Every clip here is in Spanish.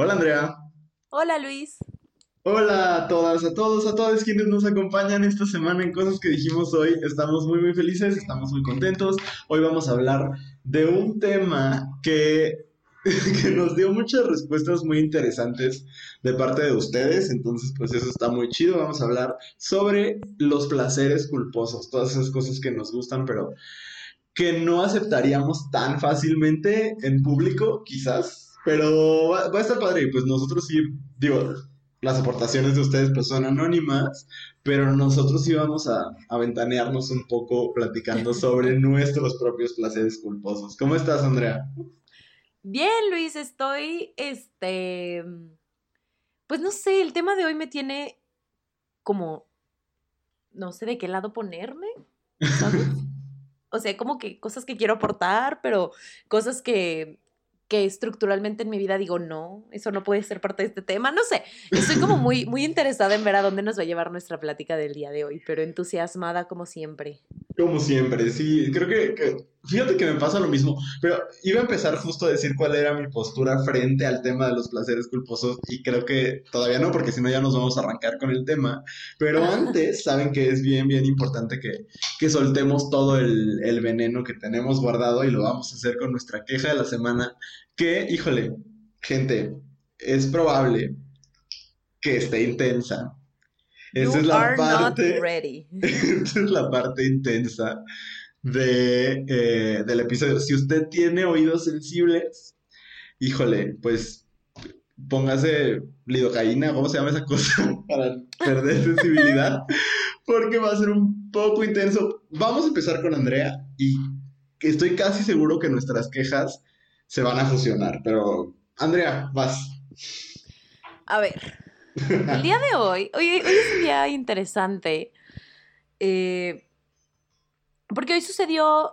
Hola Andrea. Hola Luis. Hola a todas, a todos, a todos quienes nos acompañan esta semana en cosas que dijimos hoy. Estamos muy muy felices, estamos muy contentos. Hoy vamos a hablar de un tema que, que nos dio muchas respuestas muy interesantes de parte de ustedes. Entonces pues eso está muy chido. Vamos a hablar sobre los placeres culposos, todas esas cosas que nos gustan pero que no aceptaríamos tan fácilmente en público, quizás. Pero va, va a estar padre, pues nosotros sí, digo, las aportaciones de ustedes pues son anónimas, pero nosotros íbamos a, a ventanearnos un poco platicando sobre nuestros propios placeres culposos. ¿Cómo estás, Andrea? Bien, Luis, estoy, este, pues no sé, el tema de hoy me tiene como, no sé de qué lado ponerme, ¿sabes? O sea, como que cosas que quiero aportar, pero cosas que que estructuralmente en mi vida digo, no, eso no puede ser parte de este tema. No sé, estoy como muy, muy interesada en ver a dónde nos va a llevar nuestra plática del día de hoy, pero entusiasmada como siempre. Como siempre, sí, creo que, que, fíjate que me pasa lo mismo, pero iba a empezar justo a decir cuál era mi postura frente al tema de los placeres culposos y creo que todavía no, porque si no ya nos vamos a arrancar con el tema, pero antes saben que es bien, bien importante que, que soltemos todo el, el veneno que tenemos guardado y lo vamos a hacer con nuestra queja de la semana, que, híjole, gente, es probable que esté intensa, esa You es la parte. Esta es la parte intensa de, eh, del episodio. Si usted tiene oídos sensibles, híjole, pues póngase lidocaína, ¿cómo se llama esa cosa? Para perder sensibilidad, porque va a ser un poco intenso. Vamos a empezar con Andrea y estoy casi seguro que nuestras quejas se van a fusionar, pero Andrea, vas. A ver, el día de hoy, hoy, hoy es un día interesante, eh, porque hoy sucedió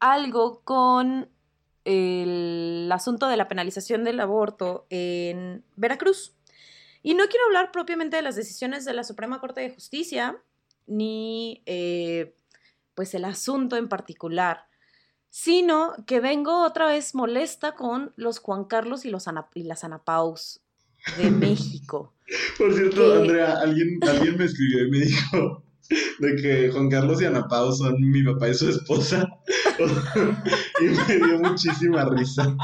algo con el asunto de la penalización del aborto en Veracruz. Y no quiero hablar propiamente de las decisiones de la Suprema Corte de Justicia, ni eh, pues el asunto en particular, sino que vengo otra vez molesta con los Juan Carlos y, los Ana- y las Ana Paus de México. Por cierto, que- Andrea, alguien, alguien me escribió y me dijo de que Juan Carlos y Ana Pau son mi papá y su esposa. y me dio muchísima risa.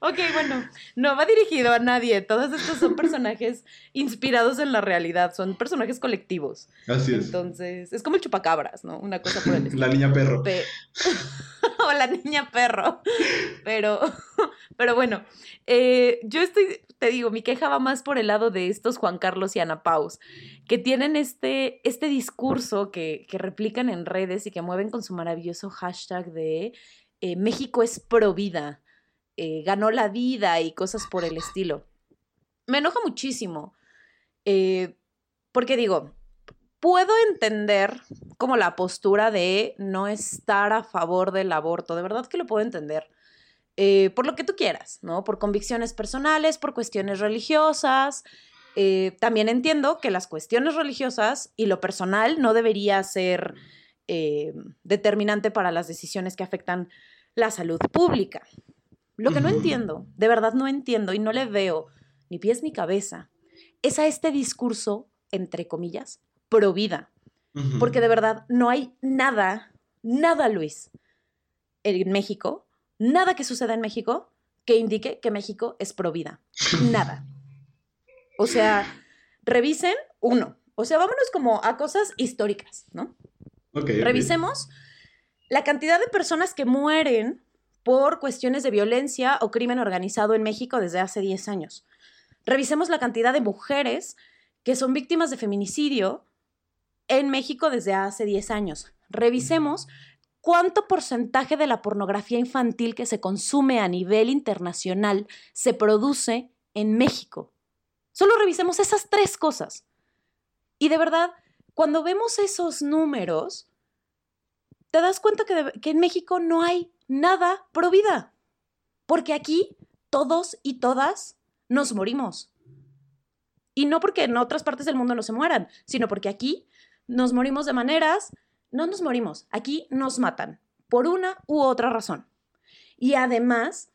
Ok, bueno, no va dirigido a nadie. Todos estos son personajes inspirados en la realidad, son personajes colectivos. Así es. Entonces, es como el chupacabras, ¿no? Una cosa por el estilo. La niña perro. Pe- o la niña perro. Pero, pero bueno, eh, yo estoy, te digo, mi queja va más por el lado de estos Juan Carlos y Ana Paus, que tienen este, este discurso que, que replican en redes y que mueven con su maravilloso hashtag de eh, México es pro vida, eh, ganó la vida y cosas por el estilo. Me enoja muchísimo, eh, porque digo, puedo entender como la postura de no estar a favor del aborto, de verdad que lo puedo entender. Eh, por lo que tú quieras, ¿no? Por convicciones personales, por cuestiones religiosas. También entiendo que las cuestiones religiosas y lo personal no debería ser eh, determinante para las decisiones que afectan la salud pública. Lo que no entiendo, de verdad no entiendo y no le veo ni pies ni cabeza, es a este discurso, entre comillas, pro vida. Porque de verdad no hay nada, nada, Luis, en México, nada que suceda en México que indique que México es pro vida. Nada. O sea, revisen uno. O sea, vámonos como a cosas históricas, ¿no? Revisemos la cantidad de personas que mueren por cuestiones de violencia o crimen organizado en México desde hace 10 años. Revisemos la cantidad de mujeres que son víctimas de feminicidio en México desde hace 10 años. Revisemos cuánto porcentaje de la pornografía infantil que se consume a nivel internacional se produce en México. Solo revisemos esas tres cosas. Y de verdad, cuando vemos esos números, te das cuenta que, de- que en México no hay nada pro vida. Porque aquí todos y todas nos morimos. Y no porque en otras partes del mundo no se mueran, sino porque aquí nos morimos de maneras, no nos morimos, aquí nos matan por una u otra razón. Y además,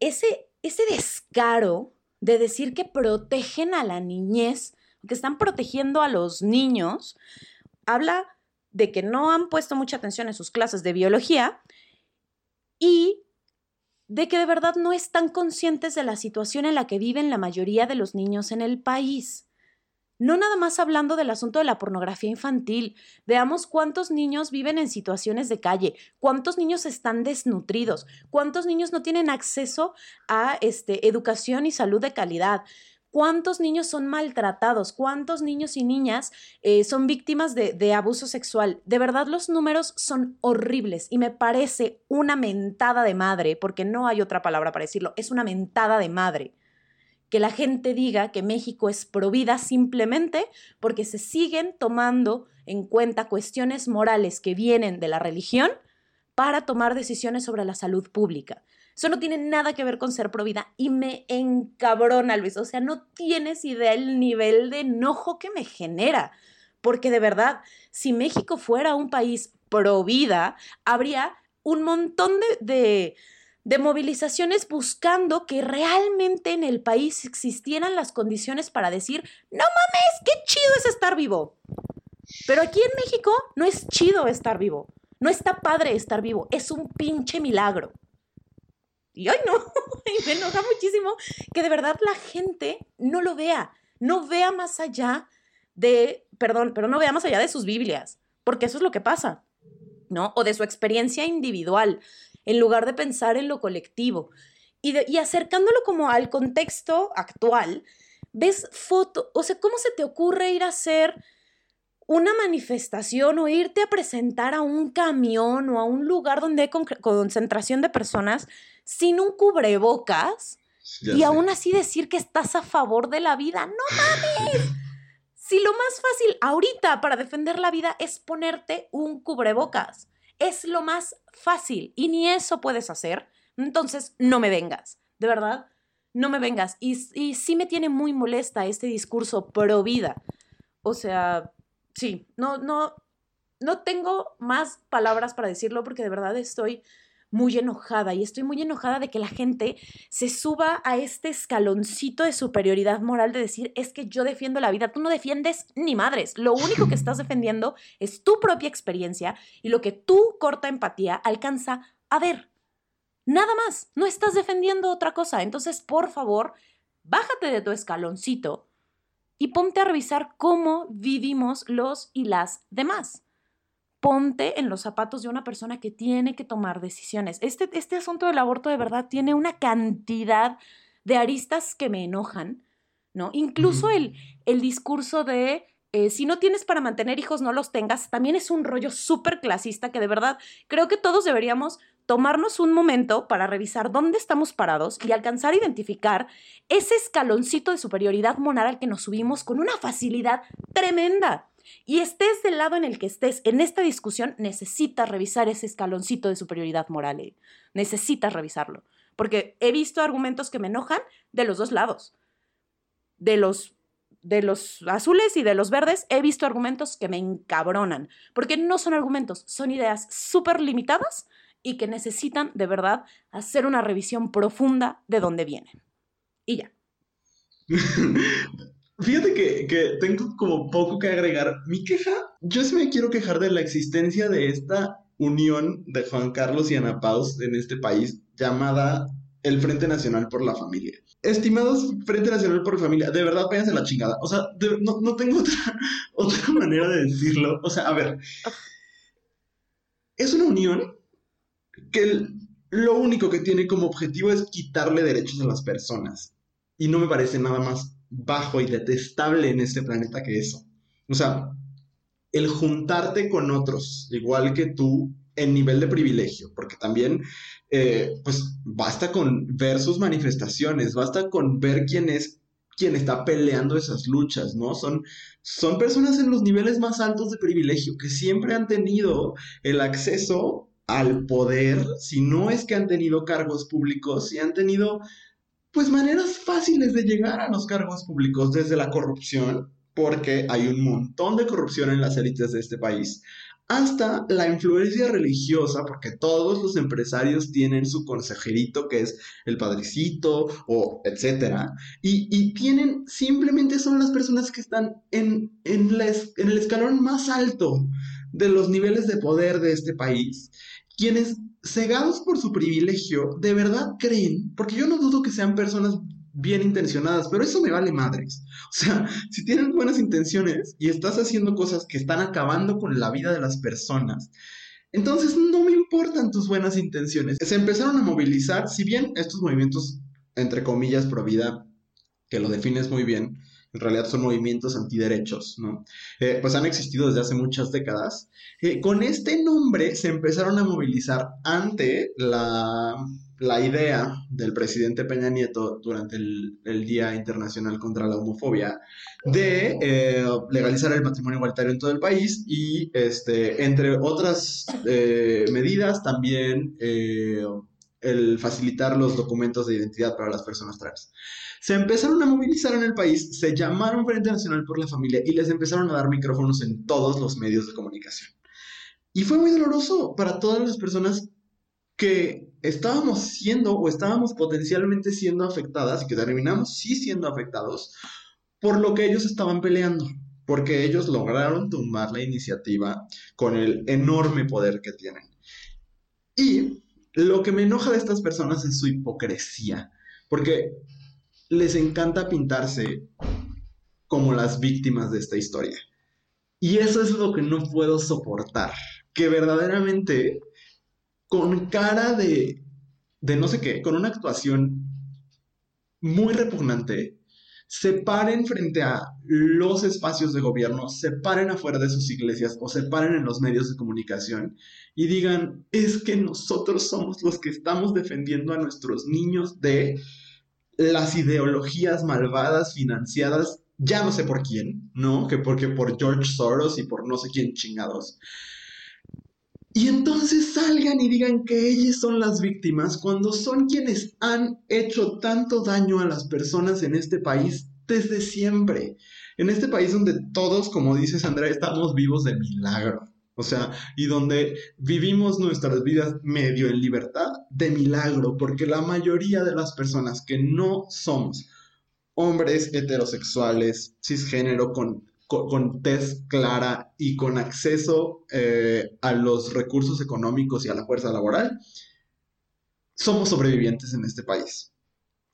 ese, ese descaro de decir que protegen a la niñez, que están protegiendo a los niños, habla de que no han puesto mucha atención en sus clases de biología y de que de verdad no están conscientes de la situación en la que viven la mayoría de los niños en el país. No nada más hablando del asunto de la pornografía infantil. Veamos cuántos niños viven en situaciones de calle, cuántos niños están desnutridos, cuántos niños no tienen acceso a este, educación y salud de calidad, cuántos niños son maltratados, cuántos niños y niñas eh, son víctimas de, de abuso sexual. De verdad los números son horribles y me parece una mentada de madre, porque no hay otra palabra para decirlo, es una mentada de madre que la gente diga que México es provida simplemente porque se siguen tomando en cuenta cuestiones morales que vienen de la religión para tomar decisiones sobre la salud pública. Eso no tiene nada que ver con ser provida y me encabrona, Luis. O sea, no tienes idea el nivel de enojo que me genera. Porque de verdad, si México fuera un país provida, habría un montón de de movilizaciones buscando que realmente en el país existieran las condiciones para decir, no mames, qué chido es estar vivo. Pero aquí en México no es chido estar vivo, no está padre estar vivo, es un pinche milagro. Y ay no, me enoja muchísimo que de verdad la gente no lo vea, no vea más allá de, perdón, pero no vea más allá de sus Biblias, porque eso es lo que pasa, ¿no? O de su experiencia individual en lugar de pensar en lo colectivo. Y, acercándolo como al contexto actual, ves foto, o sea, ¿cómo se te ocurre ir a hacer una manifestación o irte a presentar a un camión o a un lugar donde hay concentración de personas sin un cubrebocas y aún así decir que estás a favor de la vida? No mames. Si lo más fácil ahorita para defender la vida es ponerte un cubrebocas. Es lo más fácil y ni eso puedes hacer. Entonces, no me vengas. De verdad, no me vengas. Y, y sí me tiene muy molesta este discurso pro vida. O sea, sí, no, no, no tengo más palabras para decirlo porque de verdad estoy muy enojada y estoy muy enojada de que la gente se suba a este escaloncito de superioridad moral de decir, es que yo defiendo la vida, tú no defiendes ni madres, lo único que estás defendiendo es tu propia experiencia y lo que tu corta empatía alcanza a ver. Nada más, no estás defendiendo otra cosa, entonces por favor, bájate de tu escaloncito y ponte a revisar cómo vivimos los y las demás ponte en los zapatos de una persona que tiene que tomar decisiones. Este, este asunto del aborto de verdad tiene una cantidad de aristas que me enojan, ¿no? Incluso el, el discurso de eh, si no tienes para mantener hijos, no los tengas, también es un rollo súper clasista que de verdad creo que todos deberíamos tomarnos un momento para revisar dónde estamos parados y alcanzar a identificar ese escaloncito de superioridad moral al que nos subimos con una facilidad tremenda. Y estés del lado en el que estés en esta discusión, necesitas revisar ese escaloncito de superioridad moral. Eh. Necesitas revisarlo. Porque he visto argumentos que me enojan de los dos lados. De los, de los azules y de los verdes, he visto argumentos que me encabronan. Porque no son argumentos, son ideas súper limitadas y que necesitan de verdad hacer una revisión profunda de dónde vienen. Y ya. Fíjate que, tengo como poco que agregar. Mi queja, yo sí me quiero quejar de la existencia de esta unión de Juan Carlos y Ana Paus en este país llamada el Frente Nacional por la Familia. Estimados Frente Nacional por la Familia, de verdad váyanse la chingada. O sea, no, tengo otra, otra manera de decirlo. O sea, a ver. Es una unión que lo único que tiene como objetivo es quitarle derechos a las personas. Y no me parece nada más bajo y detestable en este planeta que eso. O sea, el juntarte con otros, igual que tú, en nivel de privilegio, porque también, eh, pues, basta con ver sus manifestaciones, basta con ver quién es quien está peleando esas luchas, ¿no? Son, son personas en los niveles más altos de privilegio que siempre han tenido el acceso al poder, si no es que han tenido cargos públicos, si han tenido pues maneras fáciles de llegar a los cargos públicos desde la corrupción, porque hay un montón de corrupción en las élites de este país, hasta la influencia religiosa, porque todos los empresarios tienen su consejerito que es el padrecito o etcétera, y, tienen, simplemente son las personas que están en, en, en el escalón más alto de los niveles de poder de este país, quienes, cegados por su privilegio, de verdad creen, porque yo no dudo que sean personas bien intencionadas, pero eso me vale madres. O sea, si tienes buenas intenciones y estás haciendo cosas que están acabando con la vida de las personas, entonces no me importan tus buenas intenciones. Se empezaron a movilizar, si bien estos movimientos, entre comillas, pro vida, que lo defines muy bien, en realidad son movimientos antiderechos, ¿no? Eh, pues han existido desde hace muchas décadas. Eh, con este nombre se empezaron a movilizar ante la, idea del presidente Peña Nieto durante el, Día Internacional contra la Homofobia de eh, legalizar el matrimonio igualitario en todo el país y, este, entre otras medidas, también el facilitar los documentos de identidad para las personas trans. Se empezaron a movilizar en el país, se llamaron Frente Nacional por la Familia y les empezaron a dar micrófonos en todos los medios de comunicación. Y fue muy doloroso para todas las personas que estábamos siendo o estábamos potencialmente siendo afectadas y que terminamos sí siendo afectados por lo que ellos estaban peleando, porque ellos lograron tumbar la iniciativa con el enorme poder que tienen. Y lo que me enoja de estas personas es su hipocresía, porque les encanta pintarse como las víctimas de esta historia. Y eso es lo que no puedo soportar, que verdaderamente con cara de, de no sé qué, con una actuación muy repugnante, se paren frente a los espacios de gobierno, se paren afuera de sus iglesias o se paren en los medios de comunicación y digan, es que nosotros somos los que estamos defendiendo a nuestros niños de las ideologías malvadas financiadas, ya no sé por quién, ¿no? Que porque por George Soros y por no sé quién chingados. Y entonces salgan y digan que ellas son las víctimas cuando son quienes han hecho tanto daño a las personas en este país desde siempre. En este país donde todos, como dices Andrea, estamos vivos de milagro. O sea, y donde vivimos nuestras vidas medio en libertad de milagro, porque la mayoría de las personas que no somos hombres heterosexuales, cisgénero, con con, test clara y con acceso eh, a los recursos económicos y a la fuerza laboral, somos sobrevivientes en este país.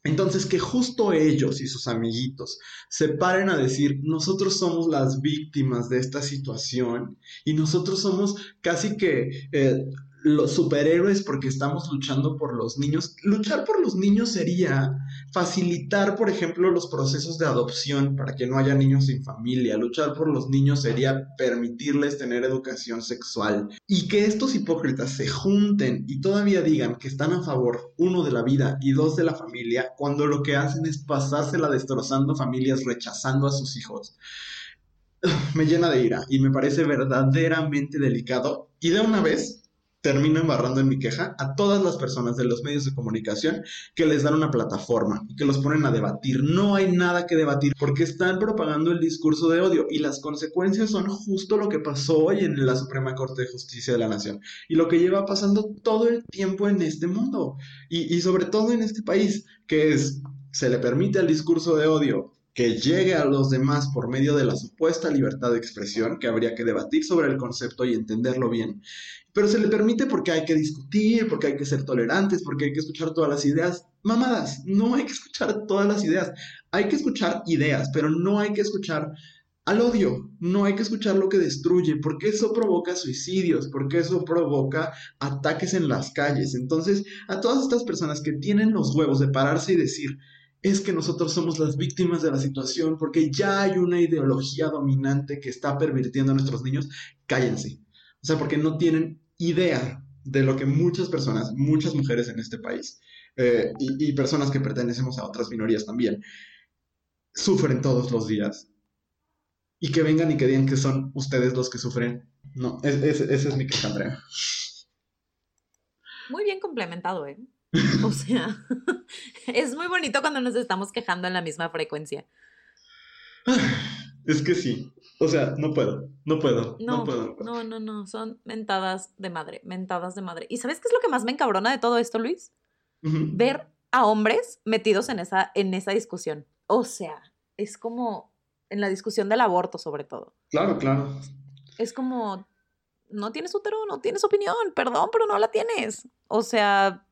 Entonces, que justo ellos y sus amiguitos se paren a decir, nosotros somos las víctimas de esta situación y nosotros somos casi que eh, los superhéroes porque estamos luchando por los niños. Luchar por los niños sería facilitar, por ejemplo, los procesos de adopción para que no haya niños sin familia. Luchar por los niños sería permitirles tener educación sexual. Y que estos hipócritas se junten y todavía digan que están a favor, uno, de la vida y dos, de la familia, cuando lo que hacen es pasársela destrozando familias, rechazando a sus hijos me llena de ira y me parece verdaderamente delicado. Y de una vez, termino embarrando en mi queja a todas las personas de los medios de comunicación que les dan una plataforma y que los ponen a debatir. No hay nada que debatir porque están propagando el discurso de odio y las consecuencias son justo lo que pasó hoy en la Suprema Corte de Justicia de la Nación y lo que lleva pasando todo el tiempo en este mundo y, y sobre todo en este país, que es, se le permite al discurso de odio que llegue a los demás por medio de la supuesta libertad de expresión, que habría que debatir sobre el concepto y entenderlo bien, pero se le permite porque hay que discutir, porque hay que ser tolerantes, porque hay que escuchar todas las ideas. Mamadas, no hay que escuchar todas las ideas, hay que escuchar ideas, pero no hay que escuchar al odio, no hay que escuchar lo que destruye, porque eso provoca suicidios, porque eso provoca ataques en las calles. Entonces, a todas estas personas que tienen los huevos de pararse y decir, es que nosotros somos las víctimas de la situación porque ya hay una ideología dominante que está pervirtiendo a nuestros niños, cállense. O sea, porque no tienen idea de lo que muchas personas, muchas mujeres en este país eh, y, personas que pertenecemos a otras minorías también, sufren todos los días. Y que vengan y que digan que son ustedes los que sufren. No, ese es mi queja, Andrea. Muy bien complementado, ¿eh? O sea, es muy bonito cuando nos estamos quejando en la misma frecuencia. es que sí. O sea, no puedo, no puedo, no, No, puedo. no, no, no, son mentadas de madre, mentadas de madre. ¿Y sabes qué es lo que más me encabrona de todo esto, Luis? Ver a hombres metidos en esa, en esa discusión. O sea, es como en la discusión del aborto, sobre todo. Claro, claro. Es como, no tienes útero, no tienes opinión, perdón, pero no la tienes. O sea,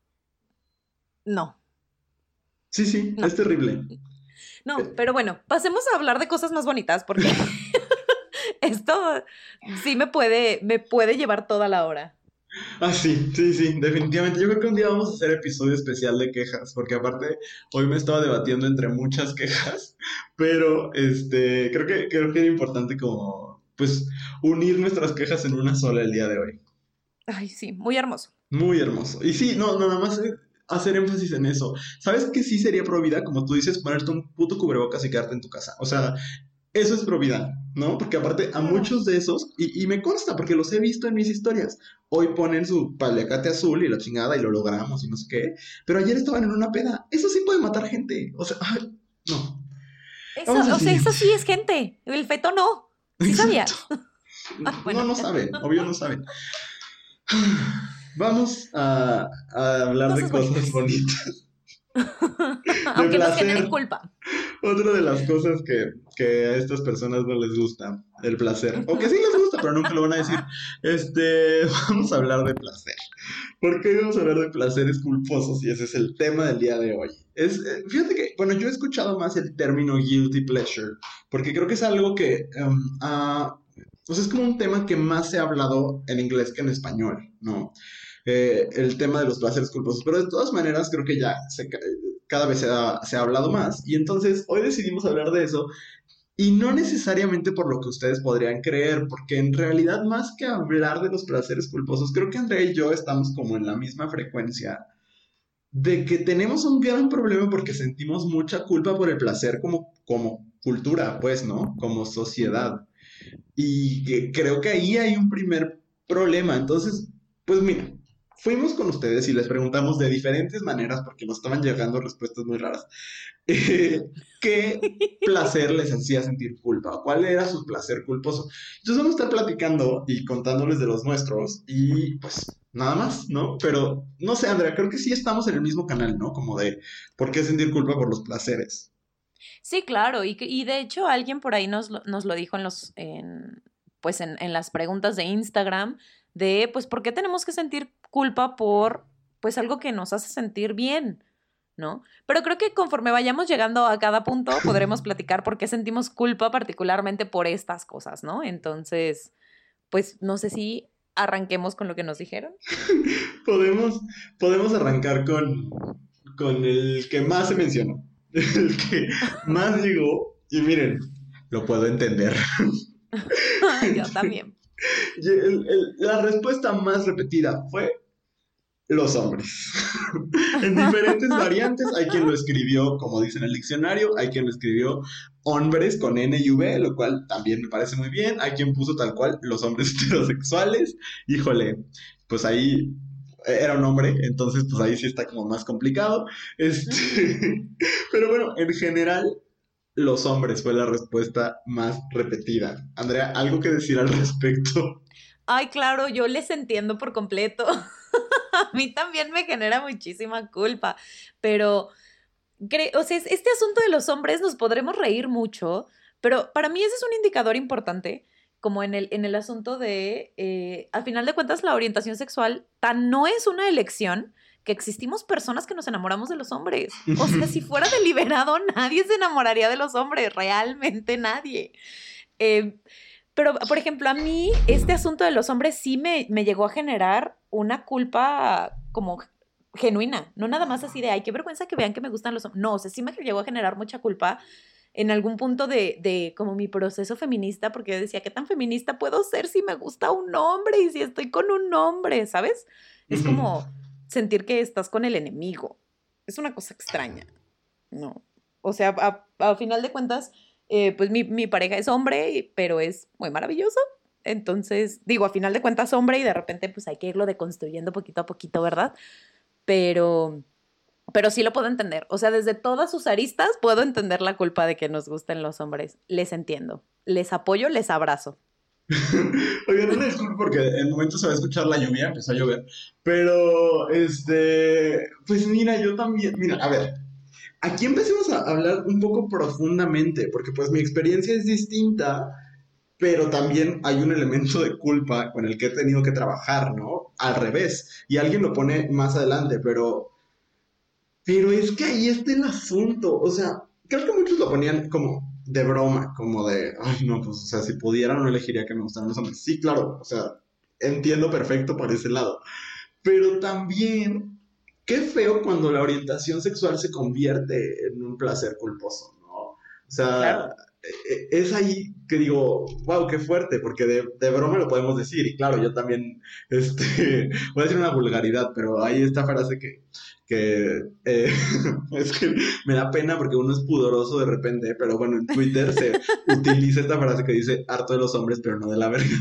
no. Sí, sí, No. es terrible. No, pero bueno, pasemos a hablar de cosas más bonitas porque esto sí me puede, me puede llevar toda la hora. Ah, sí, sí, sí, definitivamente. Yo creo que un día vamos a hacer episodio especial de quejas, porque aparte hoy me estaba debatiendo entre muchas quejas, pero este, creo que, creo que era importante como, pues, unir nuestras quejas en una sola el día de hoy. Ay, sí, muy hermoso. Muy hermoso. Y sí, no, no, nada más eh, hacer énfasis en eso. ¿Sabes qué sí sería pro vida? Como tú dices, ponerte un puto cubrebocas y quedarte en tu casa. O sea, eso es pro vida, ¿no? Porque aparte a muchos de esos, y, y me consta porque los he visto en mis historias, hoy ponen su paliacate azul y la chingada y lo logramos y no sé qué, pero ayer estaban en una peda. Eso sí puede matar gente. O sea, ay, no. Eso, o sea, eso sí es gente. El feto no. ¿Sí sabías? Ah, bueno. No, no saben, obvio no saben. Vamos a, a hablar de Cosas cosas bonitas. Aunque generen culpa. Otra de las cosas que, que a estas personas no les gusta, el placer. O que sí les gusta, pero nunca lo van a decir. Este, vamos a hablar de placer. ¿Por qué vamos a hablar de placeres culposos? Y ese es el tema del día de hoy. Es, eh, fíjate que, bueno, yo he escuchado más el término guilty pleasure, porque creo que es algo que, ah, sea, es como un tema que más se ha hablado en inglés que en español, ¿no? Eh, el tema de los placeres culposos, pero de todas maneras creo que ya cada vez se ha, se ha hablado más. Y entonces hoy decidimos hablar de eso. Y no necesariamente por lo que ustedes podrían creer, porque en realidad más que hablar de los placeres culposos, creo que Andrea y yo estamos como en la misma frecuencia de que tenemos un gran problema porque sentimos mucha culpa por el placer como, como cultura, pues, ¿no? Como sociedad. Y que creo que ahí hay un primer problema. Entonces, pues mira, fuimos con ustedes y les preguntamos de diferentes maneras, porque nos estaban llegando respuestas muy raras, eh, qué placer les hacía sentir culpa, cuál era su placer culposo. Entonces vamos a estar platicando y contándoles de los nuestros y pues nada más, ¿no? Pero no sé, Andrea, creo que sí estamos en el mismo canal, ¿no? Como de por qué sentir culpa por los placeres. Sí, claro. Y, que- y de hecho alguien por ahí nos, lo- nos lo dijo en los, en, pues en, en las preguntas de Instagram de, pues, ¿por qué tenemos que sentir culpa por, pues, algo que nos hace sentir bien? ¿No? Pero creo que conforme vayamos llegando a cada punto, podremos platicar por qué sentimos culpa particularmente por estas cosas, ¿no? Entonces, pues, no sé si arranquemos con lo que nos dijeron. Podemos, podemos arrancar con, con el que más se mencionó, el que más llegó y miren, lo puedo entender. Yo también. Y el- el- la respuesta más repetida fue los hombres. en diferentes variantes, hay quien lo escribió como dice en el diccionario, hay quien lo escribió hombres con N y V, lo cual también me parece muy bien, hay quien puso tal cual los hombres heterosexuales, híjole, pues ahí era un hombre, entonces pues ahí sí está como más complicado. Este, pero bueno, en general los hombres fue la respuesta más repetida. Andrea, ¿algo que decir al respecto? Ay, claro, yo les entiendo por completo. A mí también me genera muchísima culpa, pero, o sea, es- este asunto de los hombres nos podremos reír mucho, pero para mí ese es un indicador importante, como en el, en el asunto de, eh, al final de cuentas, la orientación sexual tan no es una elección que existimos personas que nos enamoramos de los hombres. O sea, si fuera deliberado, nadie se enamoraría de los hombres, realmente nadie. Eh, pero, por ejemplo, a mí este asunto de los hombres sí me, me llegó a generar una culpa como genuina, no nada más así de, ay, qué vergüenza que vean que me gustan los hombres. No, o sea, sí me llegó a generar mucha culpa en algún punto de, de como mi proceso feminista, porque yo decía, ¿qué tan feminista puedo ser si me gusta un hombre y si estoy con un hombre, ¿sabes? Es como sentir que estás con el enemigo. Es una cosa extraña, ¿no? O sea, a, a final de cuentas, eh, pues mi, mi pareja es hombre, pero es muy maravilloso. Entonces, digo, a final de cuentas hombre y de repente pues hay que irlo deconstruyendo poquito a poquito, ¿verdad? Pero, pero sí lo puedo entender. O sea, desde todas sus aristas puedo entender la culpa de que nos gusten los hombres. Les entiendo, les apoyo, les abrazo. Oigan, no disculpo porque en el momento se va a escuchar la lluvia, empezó a llover. Pero, este, pues mira, yo también, mira, a ver, aquí empecemos a hablar un poco profundamente, porque pues mi experiencia es distinta, pero también hay un elemento de culpa con el que he tenido que trabajar, ¿no? Al revés, y alguien lo pone más adelante, pero, pero es que ahí está el asunto, o sea, creo que muchos lo ponían como de broma, como de, ay, no, pues, o sea, si pudiera no elegiría que me gustaran los hombres. Sí, claro, o sea, entiendo perfecto por ese lado. Pero también, qué feo cuando la orientación sexual se convierte en un placer culposo, ¿no? O sea, e, e, es ahí que digo, wow, qué fuerte, porque de, de, broma lo podemos decir. Y claro, yo también, este, voy a decir una vulgaridad, pero hay esta frase que que eh, es que me da pena porque uno es pudoroso de repente, pero bueno, en Twitter se utiliza esta frase que dice harto de los hombres, pero no de la verga.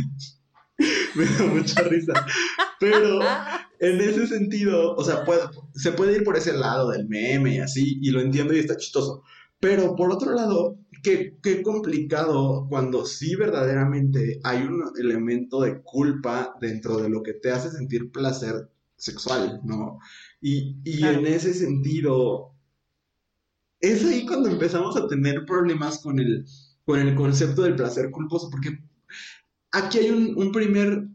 me da mucha risa. Pero en ese sentido, o sea, se puede ir por ese lado del meme y así, y lo entiendo y está chistoso. Pero por otro lado, qué, qué complicado cuando sí verdaderamente hay un elemento de culpa dentro de lo que te hace sentir placer sexual, ¿no? Y, en ese sentido, es ahí cuando empezamos a tener problemas con el, con el concepto del placer culposo, porque aquí hay un, primer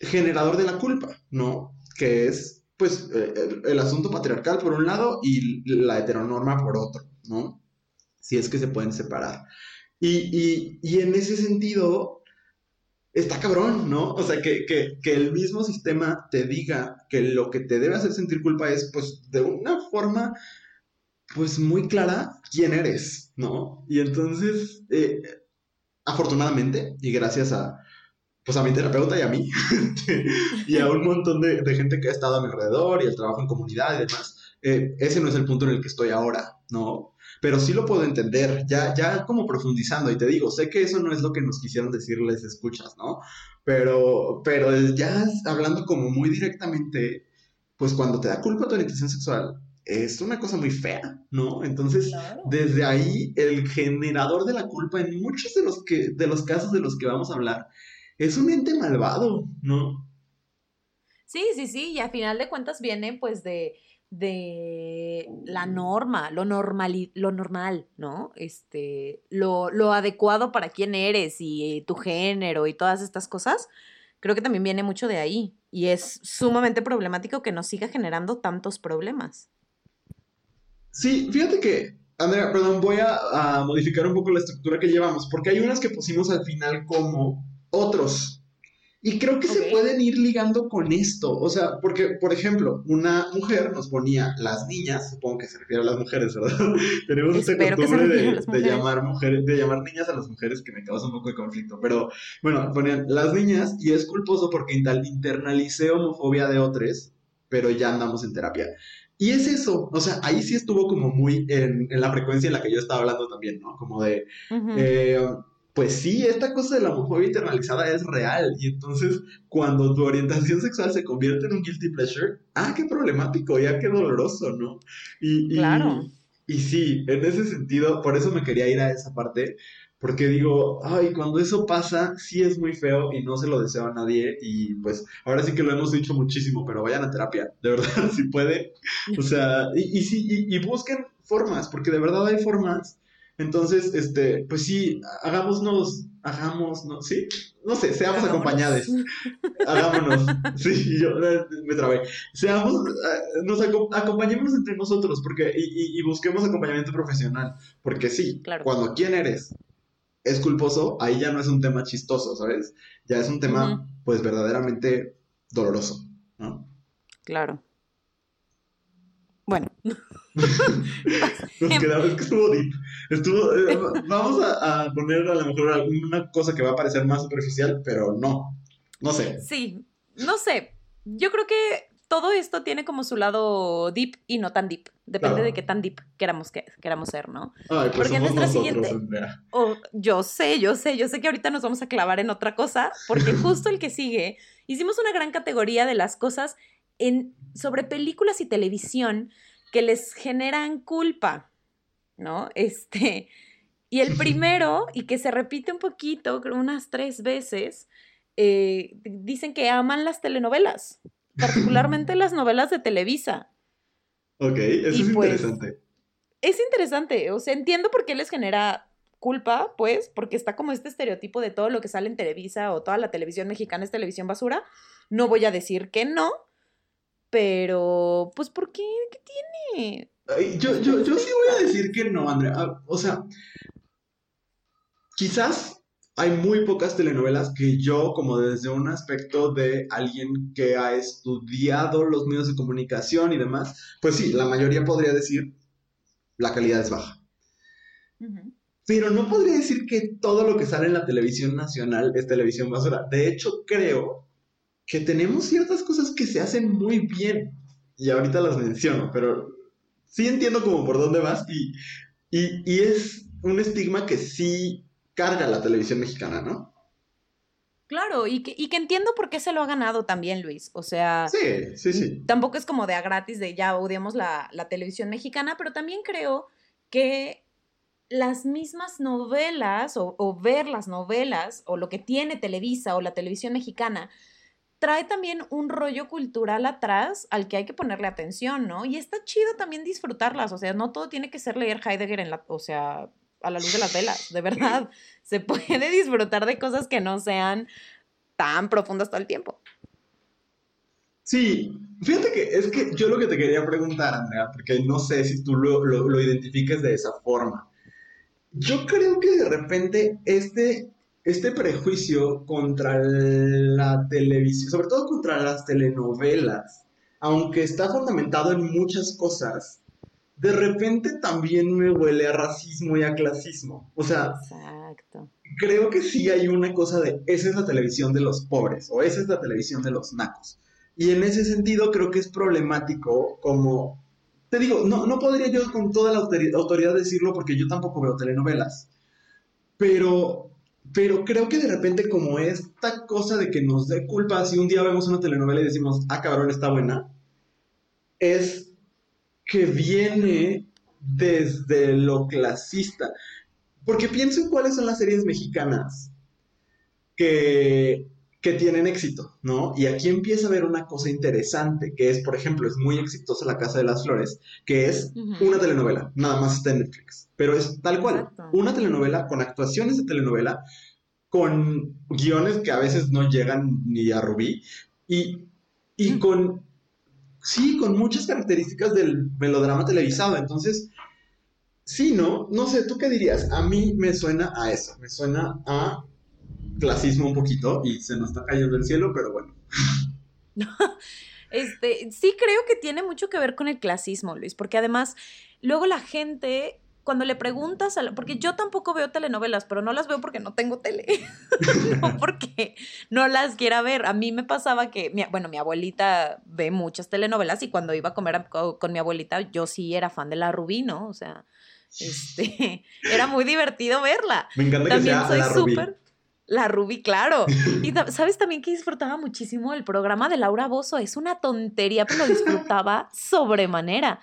generador de la culpa, ¿no? Que es, pues, eh, el, asunto patriarcal por un lado y la heteronorma por otro, ¿no? Si es que se pueden separar. Y, y en ese sentido, está cabrón, ¿no? O sea, que, el mismo sistema te diga que lo que te debe hacer sentir culpa es, pues, de una forma, pues, muy clara, quién eres, ¿no? Y entonces, eh, afortunadamente, y gracias a, pues, a mi terapeuta y a mí, y a un montón de, gente que ha estado a mi alrededor, y el trabajo en comunidad y demás, eh, ese no es el punto en el que estoy ahora, ¿no? Pero sí lo puedo entender, ya, ya como profundizando, y te digo, sé que eso no es lo que nos quisieron decirles escuchas, ¿no? Pero, pero ya hablando como muy directamente, pues cuando te da culpa tu orientación sexual, es una cosa muy fea, ¿no? Entonces, desde ahí, el generador de la culpa en muchos de los, que, de los casos de los que vamos a hablar es un ente malvado, ¿no? Sí, sí, sí, y a final de cuentas viene pues de de la norma, lo normal, lo normal, ¿no? Este, lo, lo adecuado para quién eres y tu género y todas estas cosas, creo que también viene mucho de ahí. Y es sumamente problemático que nos siga generando tantos problemas. Sí, fíjate que, Andrea, perdón, voy a, a modificar un poco la estructura que llevamos, porque hay unas que pusimos al final como otros, y creo que se pueden ir ligando con esto, o sea, porque, por ejemplo, una mujer nos ponía las niñas, supongo que se refiere a las mujeres, ¿verdad? Tenemos esta costumbre de, llamar mujeres, de llamar niñas a las mujeres que me causa un poco de conflicto, pero bueno, ponían las niñas y es culposo porque internalicé homofobia de otros, pero ya andamos en terapia. Y es eso, o sea, ahí sí estuvo como muy en, la frecuencia en la que yo estaba hablando también, ¿no? Como de pues sí, esta cosa de la homofobia internalizada es real. Y entonces, cuando tu orientación sexual se convierte en un guilty pleasure, ah, qué problemático, ya qué doloroso, ¿no? Y, claro. Y, sí, en ese sentido, por eso me quería ir a esa parte, porque digo, ay, cuando eso pasa, sí es muy feo y no se lo deseo a nadie. Y pues, ahora sí que lo hemos dicho muchísimo, pero vayan a terapia, de verdad, si pueden. O sea, y, y sí, y busquen formas, porque de verdad hay formas entonces, este, pues sí, hagámonos, hagámonos, sí, no sé, seamos acompañados. Hagámonos. Sí, yo eh, me trabé. Seamos, eh, nos acompañemos entre nosotros porque, y, busquemos acompañamiento profesional. Porque sí, cuando quién eres es culposo, ahí ya no es un tema chistoso, ¿sabes? Ya es un tema, pues, verdaderamente doloroso, ¿no? Claro. Bueno. Nos quedamos que estuvo deep. Estuvo, eh, vamos a, poner a lo mejor alguna cosa que va a parecer más superficial, pero no. No sé. Sí, no sé. Yo creo que todo esto tiene como su lado deep y no tan deep. Depende de qué tan deep queramos, que, queramos ser, ¿no? Ay, pues porque nuestra siguiente. Oh, yo sé, yo sé, yo sé que ahorita nos vamos a clavar en otra cosa, porque justo el que sigue, hicimos una gran categoría de las cosas en, sobre películas y televisión que les generan culpa, ¿no? Este, Y el primero, y que se repite un poquito, creo unas tres veces, eh, dicen que aman las telenovelas, particularmente las novelas de Televisa. Ok, eso es pues, interesante. Es interesante, o sea, entiendo por qué les genera culpa, pues, porque está como este estereotipo de todo lo que sale en Televisa o toda la televisión mexicana es televisión basura. No voy a decir que no, pero, pues, ¿por qué? ¿Qué tiene? Yo, yo, yo sí voy a decir que no, Andrea. Ah, o sea, quizás hay muy pocas telenovelas que yo, como desde un aspecto de alguien que ha estudiado los medios de comunicación y demás, pues sí, la mayoría podría decir la calidad es baja. Pero no podría decir que todo lo que sale en la televisión nacional es televisión basura. De hecho, creo que tenemos ciertas se hacen muy bien. Y ahorita las menciono, pero sí entiendo como por dónde vas y, y es un estigma que sí carga la televisión mexicana, ¿no? Claro, y que, y que entiendo por qué se lo ha ganado también, Luis. O sea, sí, sí, sí. Tampoco es como de a gratis de ya odiamos la, la televisión mexicana, pero también creo que las mismas novelas o, o, ver las novelas o lo que tiene Televisa o la televisión mexicana trae también un rollo cultural atrás al que hay que ponerle atención, ¿no? Y está chido también disfrutarlas, o sea, no todo tiene que ser leer Heidegger en la, o sea, a la luz de las velas, de verdad. Se puede disfrutar de cosas que no sean tan profundas todo el tiempo. Sí, fíjate que es que yo lo que te quería preguntar, Andrea, porque no sé si tú lo, lo, identifiques de esa forma. Yo creo que de repente este, este prejuicio contra la televisión, sobre todo contra las telenovelas, aunque está fundamentado en muchas cosas, de repente también me huele a racismo y a clasismo. O sea, creo que sí hay una cosa de, esa es la televisión de los pobres o esa es la televisión de los nacos. Y en ese sentido creo que es problemático como, te digo, no, no podría yo con toda la autoridad decirlo porque yo tampoco veo telenovelas, pero, pero creo que de repente como esta cosa de que nos dé culpa si un día vemos una telenovela y decimos, ah, cabrón, está buena, es que viene desde lo clasista. Porque pienso en cuáles son las series mexicanas que, que tienen éxito, ¿no? Y aquí empieza a ver una cosa interesante, que es, por ejemplo, es muy exitosa La Casa de las Flores, que es una telenovela, nada más está en Netflix, pero es tal cual, una telenovela con actuaciones de telenovela, con guiones que a veces no llegan ni a Rubí, y, y con sí, con muchas características del melodrama televisado. Entonces, sí, ¿no? No sé, ¿tú qué dirías? A mí me suena a eso, me suena a clasismo un poquito y se nos está cayendo el cielo, pero bueno. Este, sí creo que tiene mucho que ver con el clasismo, Luis, porque además luego la gente cuando le preguntas, a porque yo tampoco veo telenovelas, pero no las veo porque no tengo tele, no porque no las quiera ver. A mí me pasaba que, mi, bueno, mi abuelita ve muchas telenovelas y cuando iba a comer con mi abuelita, yo sí era fan de la Rubí, ¿no? O sea, este, era muy divertido verla. Me encanta también que sea soy la La Rubí, claro. Y sabes también que disfrutaba muchísimo el programa de Laura Bozo. Es una tontería, pero lo disfrutaba sobremanera.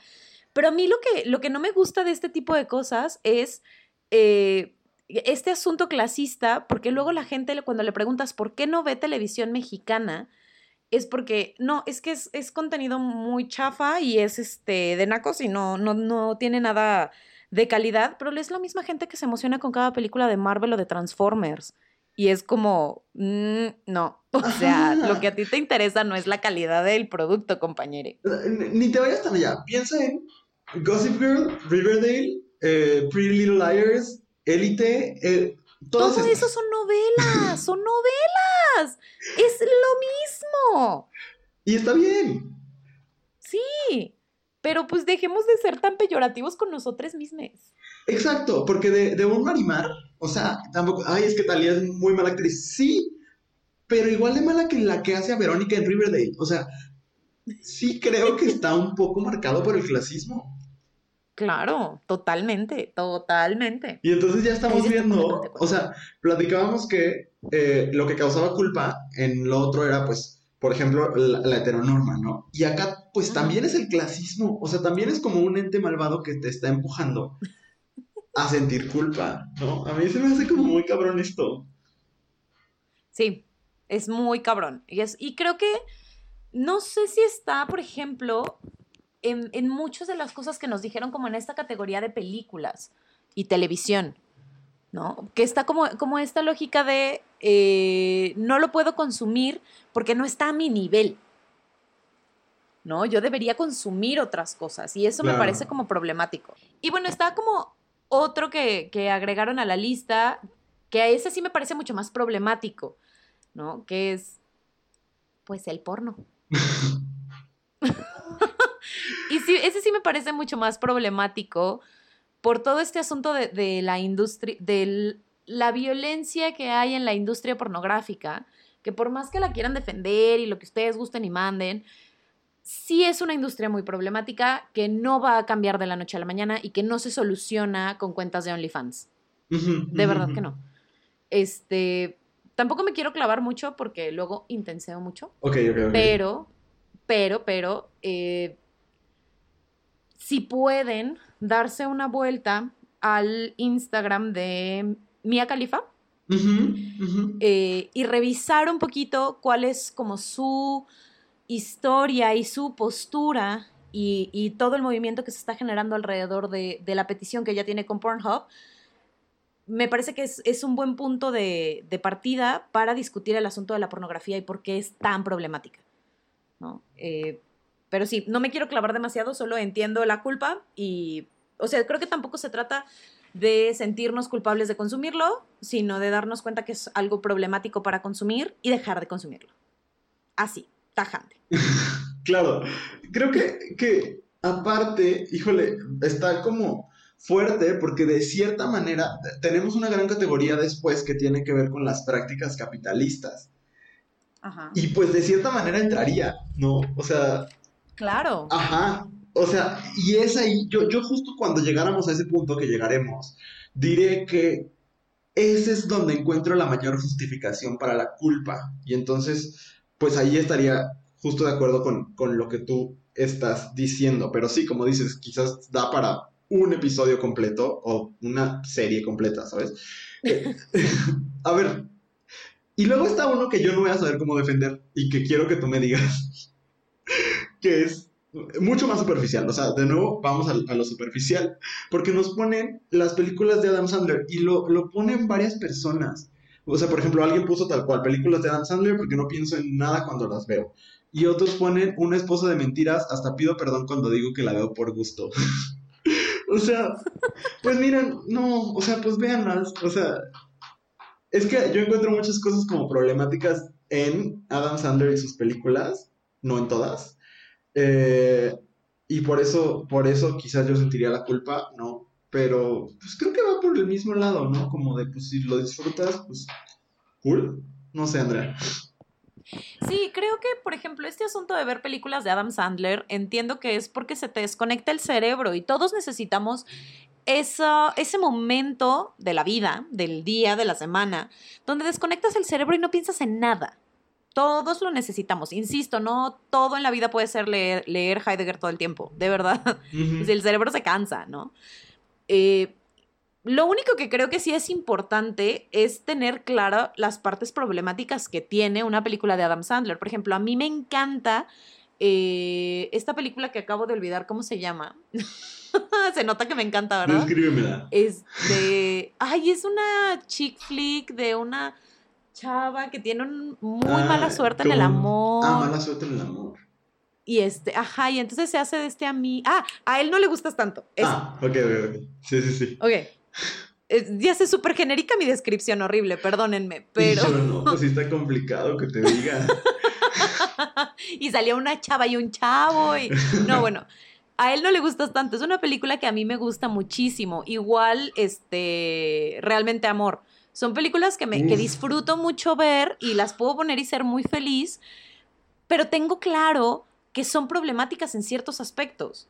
Pero a mí lo que, lo que no me gusta de este tipo de cosas es eh, este asunto clasista, porque luego la gente cuando le preguntas por qué no ve televisión mexicana, es porque no, es que es, contenido muy chafa y es este de nacos y no, no, no tiene nada de calidad, pero es la misma gente que se emociona con cada película de Marvel o de Transformers. Y es como, mm, no, o sea, lo que a ti te interesa no es la calidad del producto, compañero. Ni te vayas tan allá. Piensa en Gossip Girl, Riverdale, eh, Pretty Little Liars, Elite, eh, todo eso son novelas, son novelas. Es lo mismo. Y está bien. Sí, pero pues dejemos de ser tan peyorativos con nosotros mismos. Exacto, porque de, de un Marimar, o sea, tampoco, ay, es que Talía es muy mala actriz. Sí, pero igual de mala que la que hace a Verónica en Riverdale. O sea, sí creo que está un poco marcado por el clasismo. Claro, totalmente, totalmente. Y entonces ya estamos viendo, o sea, platicábamos que eh, lo que causaba culpa en lo otro era, pues, por ejemplo, la, heteronorma, ¿no? Y acá, pues, también es el clasismo, o sea, también es como un ente malvado que te está empujando a sentir culpa, ¿no? A mí se me hace como muy cabrón esto. Sí, es muy cabrón. Y, es, y creo que no sé si está, por ejemplo, en, en muchas de las cosas que nos dijeron como en esta categoría de películas y televisión, ¿no? Que está como, como esta lógica de eh, no lo puedo consumir porque no está a mi nivel. ¿no? Yo debería consumir otras cosas y eso me parece como problemático. Y bueno, está como otro que, que agregaron a la lista, que a ese sí me parece mucho más problemático, ¿no? Que es, pues, el porno. y sí, ese sí me parece mucho más problemático por todo este asunto de, de la industria, de la violencia que hay en la industria pornográfica, que por más que la quieran defender y lo que ustedes gusten y manden, sí es una industria muy problemática que no va a cambiar de la noche a la mañana y que no se soluciona con cuentas de OnlyFans. De verdad que no. Este, tampoco me quiero clavar mucho porque luego intenseo mucho, Ok, ok, ok. pero, pero, pero, eh, si pueden darse una vuelta al Instagram de Mia Khalifa eh, y revisar un poquito cuál es como su historia y su postura y, y todo el movimiento que se está generando alrededor de, la petición que ella tiene con Pornhub, me parece que es, un buen punto de, de partida para discutir el asunto de la pornografía y por qué es tan problemática. ¿no? Eh, pero sí, no me quiero clavar demasiado, solo entiendo la culpa y, o sea, creo que tampoco se trata de sentirnos culpables de consumirlo, sino de darnos cuenta que es algo problemático para consumir y dejar de consumirlo. Así, tajante. Claro, creo que, que aparte, híjole, está como fuerte porque de cierta manera tenemos una gran categoría después que tiene que ver con las prácticas capitalistas. Ajá. Y pues de cierta manera entraría, ¿no? O sea, Claro. Ajá, o sea, y es ahí, yo, yo justo cuando llegáramos a ese punto que llegaremos, diré que ese es donde encuentro la mayor justificación para la culpa. Y entonces, pues ahí estaría justo de acuerdo con, con lo que tú estás diciendo. Pero sí, como dices, quizás da para un episodio completo o una serie completa, ¿sabes? Eh, a ver, y luego está uno que yo no voy a saber cómo defender y que quiero que tú me digas que es mucho más superficial. O sea, de nuevo, vamos a, a lo superficial. Porque nos ponen las películas de Adam Sandler y lo, lo ponen varias personas. O sea, por ejemplo, alguien puso tal cual películas de Adam Sandler porque no pienso en nada cuando las veo. Y otros ponen una esposa de mentiras, hasta pido perdón cuando digo que la veo por gusto. o sea, pues miren, no, o sea, pues véanlas. O sea, es que yo encuentro muchas cosas como problemáticas en Adam Sandler y sus películas, no en todas. Eh, y por eso, por eso quizás yo sentiría la culpa, ¿no? Pero pues creo que va por el mismo lado, ¿no? Como de, pues si lo disfrutas, pues cool. No sé, Andrea. Sí, creo que, por ejemplo, este asunto de ver películas de Adam Sandler, entiendo que es porque se te desconecta el cerebro y todos necesitamos esa- ese momento de la vida, del día, de la semana, donde desconectas el cerebro y no piensas en nada. Todos lo necesitamos, insisto, no todo en la vida puede ser leer, leer Heidegger todo el tiempo, de verdad. Si el cerebro se cansa, ¿no? Eh, lo único que creo que sí es importante es tener claro las partes problemáticas que tiene una película de Adam Sandler. Por ejemplo, a mí me encanta eh, esta película que acabo de olvidar, ¿cómo se llama? se nota que me encanta, ¿verdad? Descríbemela. Este, ay, es una chick flick de una chava que tiene un- muy Ah, mala suerte en el amor. Ah, mala suerte en el amor. Y este, ajá, y entonces se hace de este a mí. Ah, a él no le gustas tanto. Eso. Ah, ok, ok, ok. Sí, sí, sí. Ok. Es- ya sé súper genérica mi descripción, horrible, perdónenme, pero... Pero no, pues sí está complicado que te diga. y salía una chava y un chavo y... No, bueno, a él no le gustas tanto. Es una película que a mí me gusta muchísimo. Igual, este, realmente amor. Son películas que, me, que disfruto mucho ver y las puedo poner y ser muy feliz, pero tengo claro que son problemáticas en ciertos aspectos.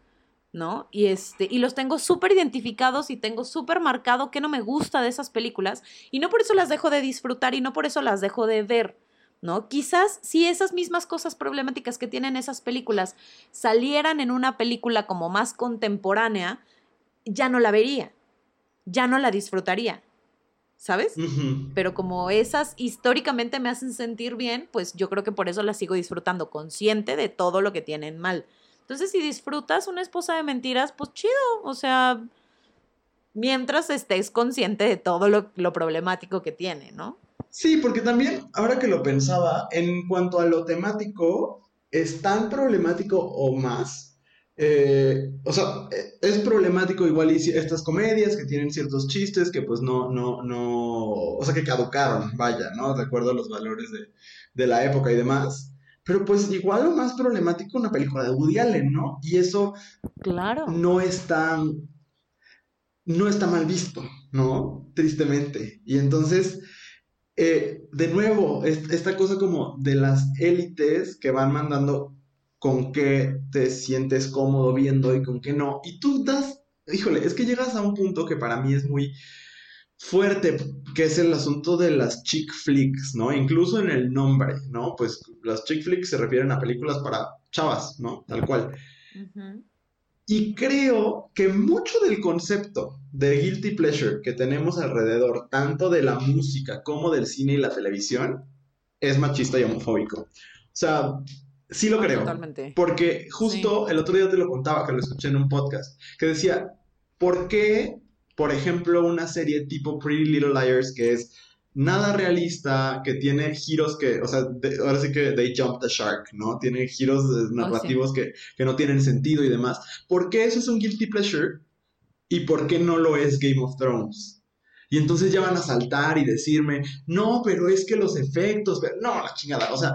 ¿no? Y, este, y los tengo súper identificados y tengo súper marcado que no me gusta de esas películas y no por eso las dejo de disfrutar y no por eso las dejo de ver, ¿no? Quizás si esas mismas cosas problemáticas que tienen esas películas salieran en una película como más contemporánea, ya no la vería. ya no la disfrutaría. ¿Sabes? Pero como esas históricamente me hacen sentir bien, pues yo creo que por eso las sigo disfrutando, consciente de todo lo que tienen mal. Entonces, si disfrutas una esposa de mentiras, pues chido. O sea, mientras estés consciente de todo lo, lo problemático que tiene, ¿no? Sí, porque también, ahora que lo pensaba, en cuanto a lo temático, es tan problemático o más eh, o sea, es problemático igual y estas comedias que tienen ciertos chistes que pues no, no, no, o sea, que caducaron, vaya, ¿no? De acuerdo a los valores de, de la época y demás. Pero pues igual lo más problemático una película de Woody Allen, ¿no? Y eso claro. no está, no está mal visto, ¿no? Tristemente. Y entonces, eh, de nuevo, esta cosa como de las élites que van mandando con qué te sientes cómodo viendo y con qué no. Y tú das, híjole, es que llegas a un punto que para mí es muy fuerte, que es el asunto de las chick flicks, ¿no? Incluso en el nombre, ¿no? Pues las chick flicks se refieren a películas para chavas, ¿no? Tal cual. Y creo que mucho del concepto de guilty pleasure que tenemos alrededor, tanto de la música como del cine y la televisión, es machista y homofóbico. O sea, Sí lo creo. Totalmente. Porque justo el otro día te lo contaba, que lo escuché en un podcast, que decía, ¿por qué, por ejemplo, una serie tipo Pretty Little Liars, que es nada realista, que tiene giros que, o sea, ahora sí que they jump the shark, ¿no? Tiene giros oh, narrativos que, que no tienen sentido y demás. ¿Por qué eso es un guilty pleasure? ¿Y por qué no lo es Game of Thrones? Y entonces ya van a saltar y decirme, no, pero es que los efectos, no, la chingada, o sea,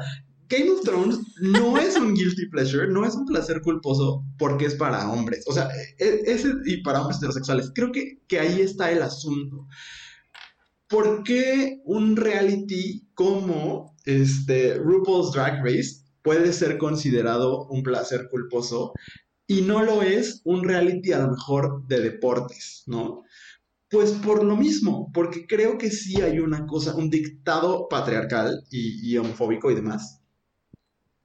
Game of Thrones no es un guilty pleasure, no es un placer culposo porque es para hombres. O sea, e, ese y para hombres heterosexuales. Creo que, que ahí está el asunto. ¿Por qué un reality como este, RuPaul's Drag Race puede ser considerado un placer culposo y no lo es un reality a lo mejor de deportes, ¿no? Pues por lo mismo, porque creo que sí hay una cosa, un dictado patriarcal y homofóbico y demás,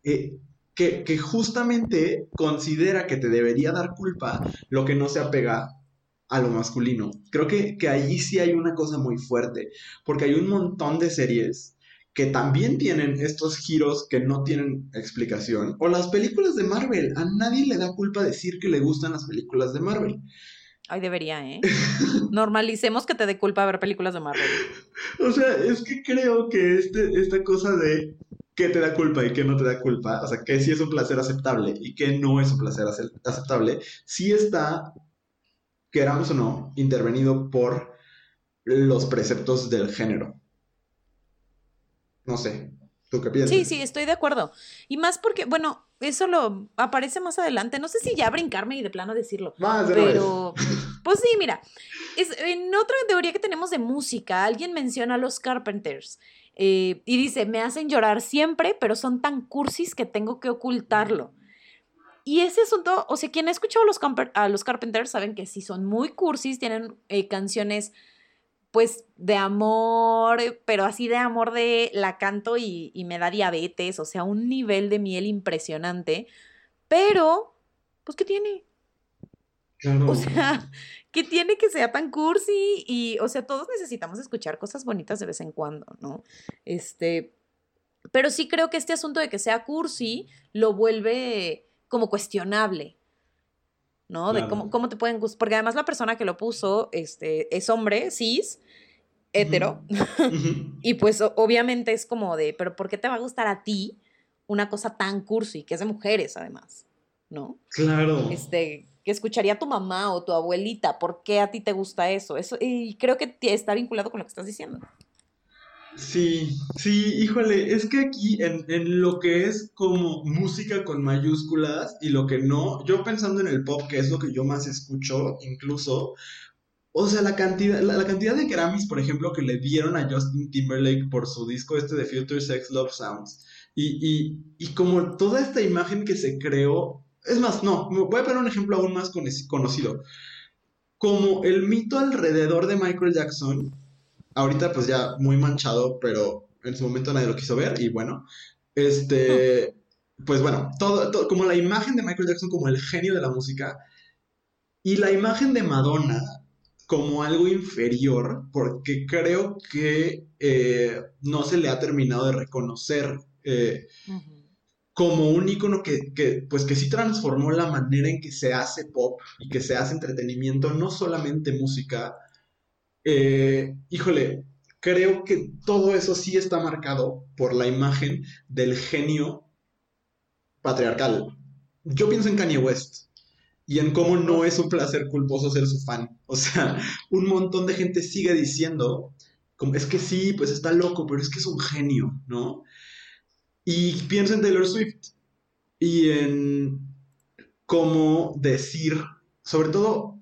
eh, que, justamente considera que te debería dar culpa lo que no se apega a lo masculino. Creo que, que ahí sí hay una cosa muy fuerte, porque hay un montón de series que también tienen estos giros que no tienen explicación. O las películas de Marvel. A nadie le da culpa decir que le gustan las películas de Marvel. Ay, debería, ¿eh? Normalicemos que te dé culpa ver películas de Marvel. O sea, es que creo que este, esta cosa de qué te da culpa y qué no te da culpa, o sea, qué sí es un placer aceptable y qué no es un placer aceptable, sí está, queramos o no, intervenido por los preceptos del género. No sé, ¿tú qué piensas? Sí, sí, estoy de acuerdo. Y más porque, bueno, eso lo aparece más adelante. No sé si ya brincarme y de plano decirlo. Más pero, pues sí, mira, es, en otra teoría que tenemos de música, alguien menciona a los Carpenters. Eh, y dice, me hacen llorar siempre, pero son tan cursis que tengo que ocultarlo. Y ese asunto, o sea, quien ha escuchado a los, a los Carpenters saben que sí son muy cursis, tienen eh, canciones pues de amor, pero así de amor de la canto y, y, me da diabetes, o sea, un nivel de miel impresionante, pero, pues, ¿qué tiene? O sea, que tiene que ser tan cursi y, o sea, todos necesitamos escuchar cosas bonitas de vez en cuando, ¿no? Este, pero sí creo que este asunto de que sea cursi lo vuelve como cuestionable, ¿no? De cómo, cómo te pueden gustar, porque además la persona que lo puso este, es hombre, cis, hetero, y pues obviamente es como de, pero ¿por qué te va a gustar a ti una cosa tan cursi, que es de mujeres además, ¿no? Claro. Este, que escucharía tu mamá o tu abuelita, ¿por qué a ti te gusta eso? Eso y creo que está vinculado con lo que estás diciendo. Sí, sí, híjole, es que aquí en, en, lo que es como música con mayúsculas y lo que no, yo pensando en el pop, que es lo que yo más escucho incluso, o sea, la cantidad, la, cantidad de Grammys, por ejemplo, que le dieron a Justin Timberlake por su disco este de Future Sex Love Sounds, y, y, y como toda esta imagen que se creó es más, no, voy a poner un ejemplo aún más conocido. Como el mito alrededor de Michael Jackson, ahorita pues ya muy manchado, pero en su momento nadie lo quiso ver y bueno, este, pues bueno, todo, como la imagen de Michael Jackson como el genio de la música y la imagen de Madonna como algo inferior, porque creo que eh, no se le ha terminado de reconocer eh, como un icono que, que, pues que sí transformó la manera en que se hace pop y que se hace entretenimiento, no solamente música. Eh, híjole, creo que todo eso sí está marcado por la imagen del genio patriarcal. Yo pienso en Kanye West y en cómo no es un placer culposo ser su fan. O sea, un montón de gente sigue diciendo, como, es que sí, pues está loco, pero es que es un genio, ¿no? Y pienso en Taylor Swift y en cómo decir, sobre todo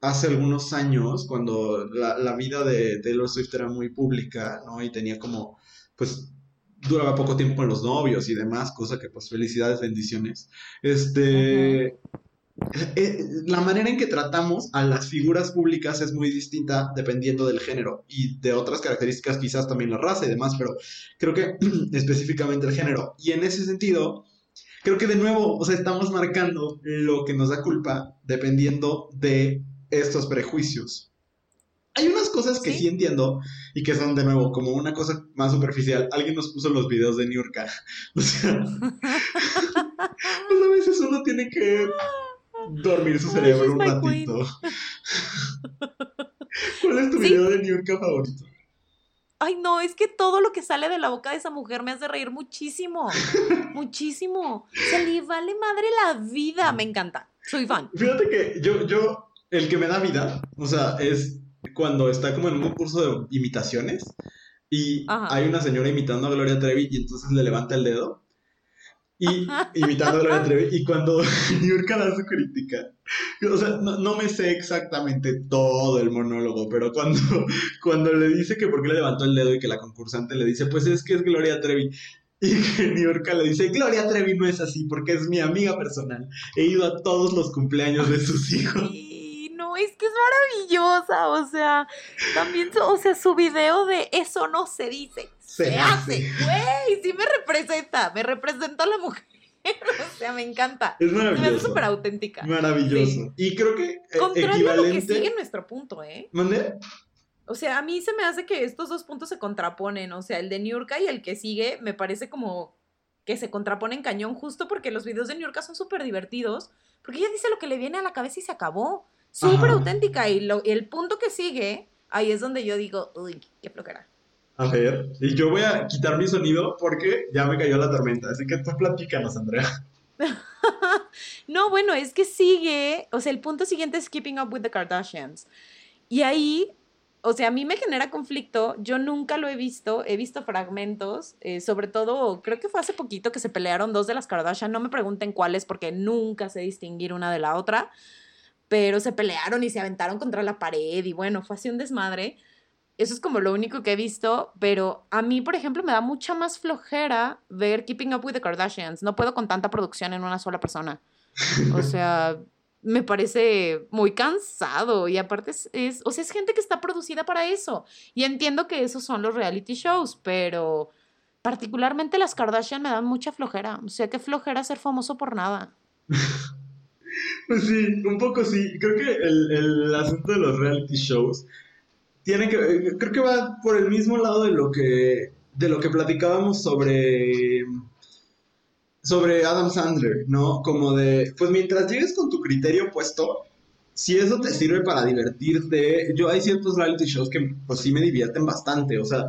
hace algunos años, cuando la, la, vida de Taylor Swift era muy pública, ¿no? Y tenía como, pues, duraba poco tiempo con los novios y demás, cosa que, pues, felicidades, bendiciones. Este, la manera en que tratamos a las figuras públicas es muy distinta dependiendo del género y de otras características, quizás también la raza y demás, pero creo que específicamente el género. Y en ese sentido, creo que de nuevo, o sea, estamos marcando lo que nos da culpa dependiendo de estos prejuicios. Hay unas cosas que sí, entiendo y que son de nuevo como una cosa más superficial. Alguien nos puso los videos de Niurka. O sea, pues a veces uno tiene que dormir su cerebro un ratito. ¿Cuál es tu video de New York favorito? Ay, no, es que todo lo que sale de la boca de esa mujer me hace reír muchísimo. muchísimo. Se le vale madre la vida. Me encanta. Soy fan. Fíjate que yo, yo, el que me da vida, o sea, es cuando está como en un curso de imitaciones y hay una señora imitando a Gloria Trevi y entonces le levanta el dedo y imitando a Gloria Trevi. Y cuando Niurka da su crítica, o sea, no, me sé exactamente todo el monólogo, pero cuando, cuando le dice que por qué le levantó el dedo y que la concursante le dice, pues es que es Gloria Trevi. Y que Niurka le dice, Gloria Trevi no es así porque es mi amiga personal. He ido a todos los cumpleaños de sus hijos. Es que es maravillosa, o sea, también, o sea, su video de eso no se dice, se, hace. Güey, sí me representa, me representa a la mujer. o sea, me encanta. Es maravilloso. Me súper auténtica. Maravilloso. Y creo que. Eh, Contrario a lo que sigue en nuestro punto, ¿eh? ¿Mande? O sea, a mí se me hace que estos dos puntos se contraponen. O sea, el de Niurka y el que sigue me parece como que se contraponen cañón justo porque los videos de Niurka son súper divertidos. Porque ella dice lo que le viene a la cabeza y se acabó. Súper auténtica. Y, lo, y el punto que sigue, ahí es donde yo digo, uy, qué flojera. A ver, y yo voy a quitar mi sonido porque ya me cayó la tormenta, así que tú platícanos, Andrea. no, bueno, es que sigue, o sea, el punto siguiente es Keeping Up with the Kardashians. Y ahí, o sea, a mí me genera conflicto, yo nunca lo he visto, he visto fragmentos, eh, sobre todo, creo que fue hace poquito que se pelearon dos de las Kardashian, no me pregunten cuáles porque nunca sé distinguir una de la otra, pero se pelearon y se aventaron contra la pared y bueno, fue así un desmadre. Eso es como lo único que he visto, pero a mí, por ejemplo, me da mucha más flojera ver Keeping Up with the Kardashians. No puedo con tanta producción en una sola persona. O sea, me parece muy cansado y aparte es, o sea, es gente que está producida para eso. Y entiendo que esos son los reality shows, pero particularmente las Kardashian me dan mucha flojera. O sea, qué flojera ser famoso por nada. pues sí, un poco sí. Creo que el, el asunto de los reality shows tiene que, creo que va por el mismo lado de lo que, de lo que platicábamos sobre, sobre Adam Sandler, ¿no? Como de, pues mientras llegues con tu criterio puesto, si eso te sirve para divertirte, yo hay ciertos reality shows que pues sí me divierten bastante, o sea,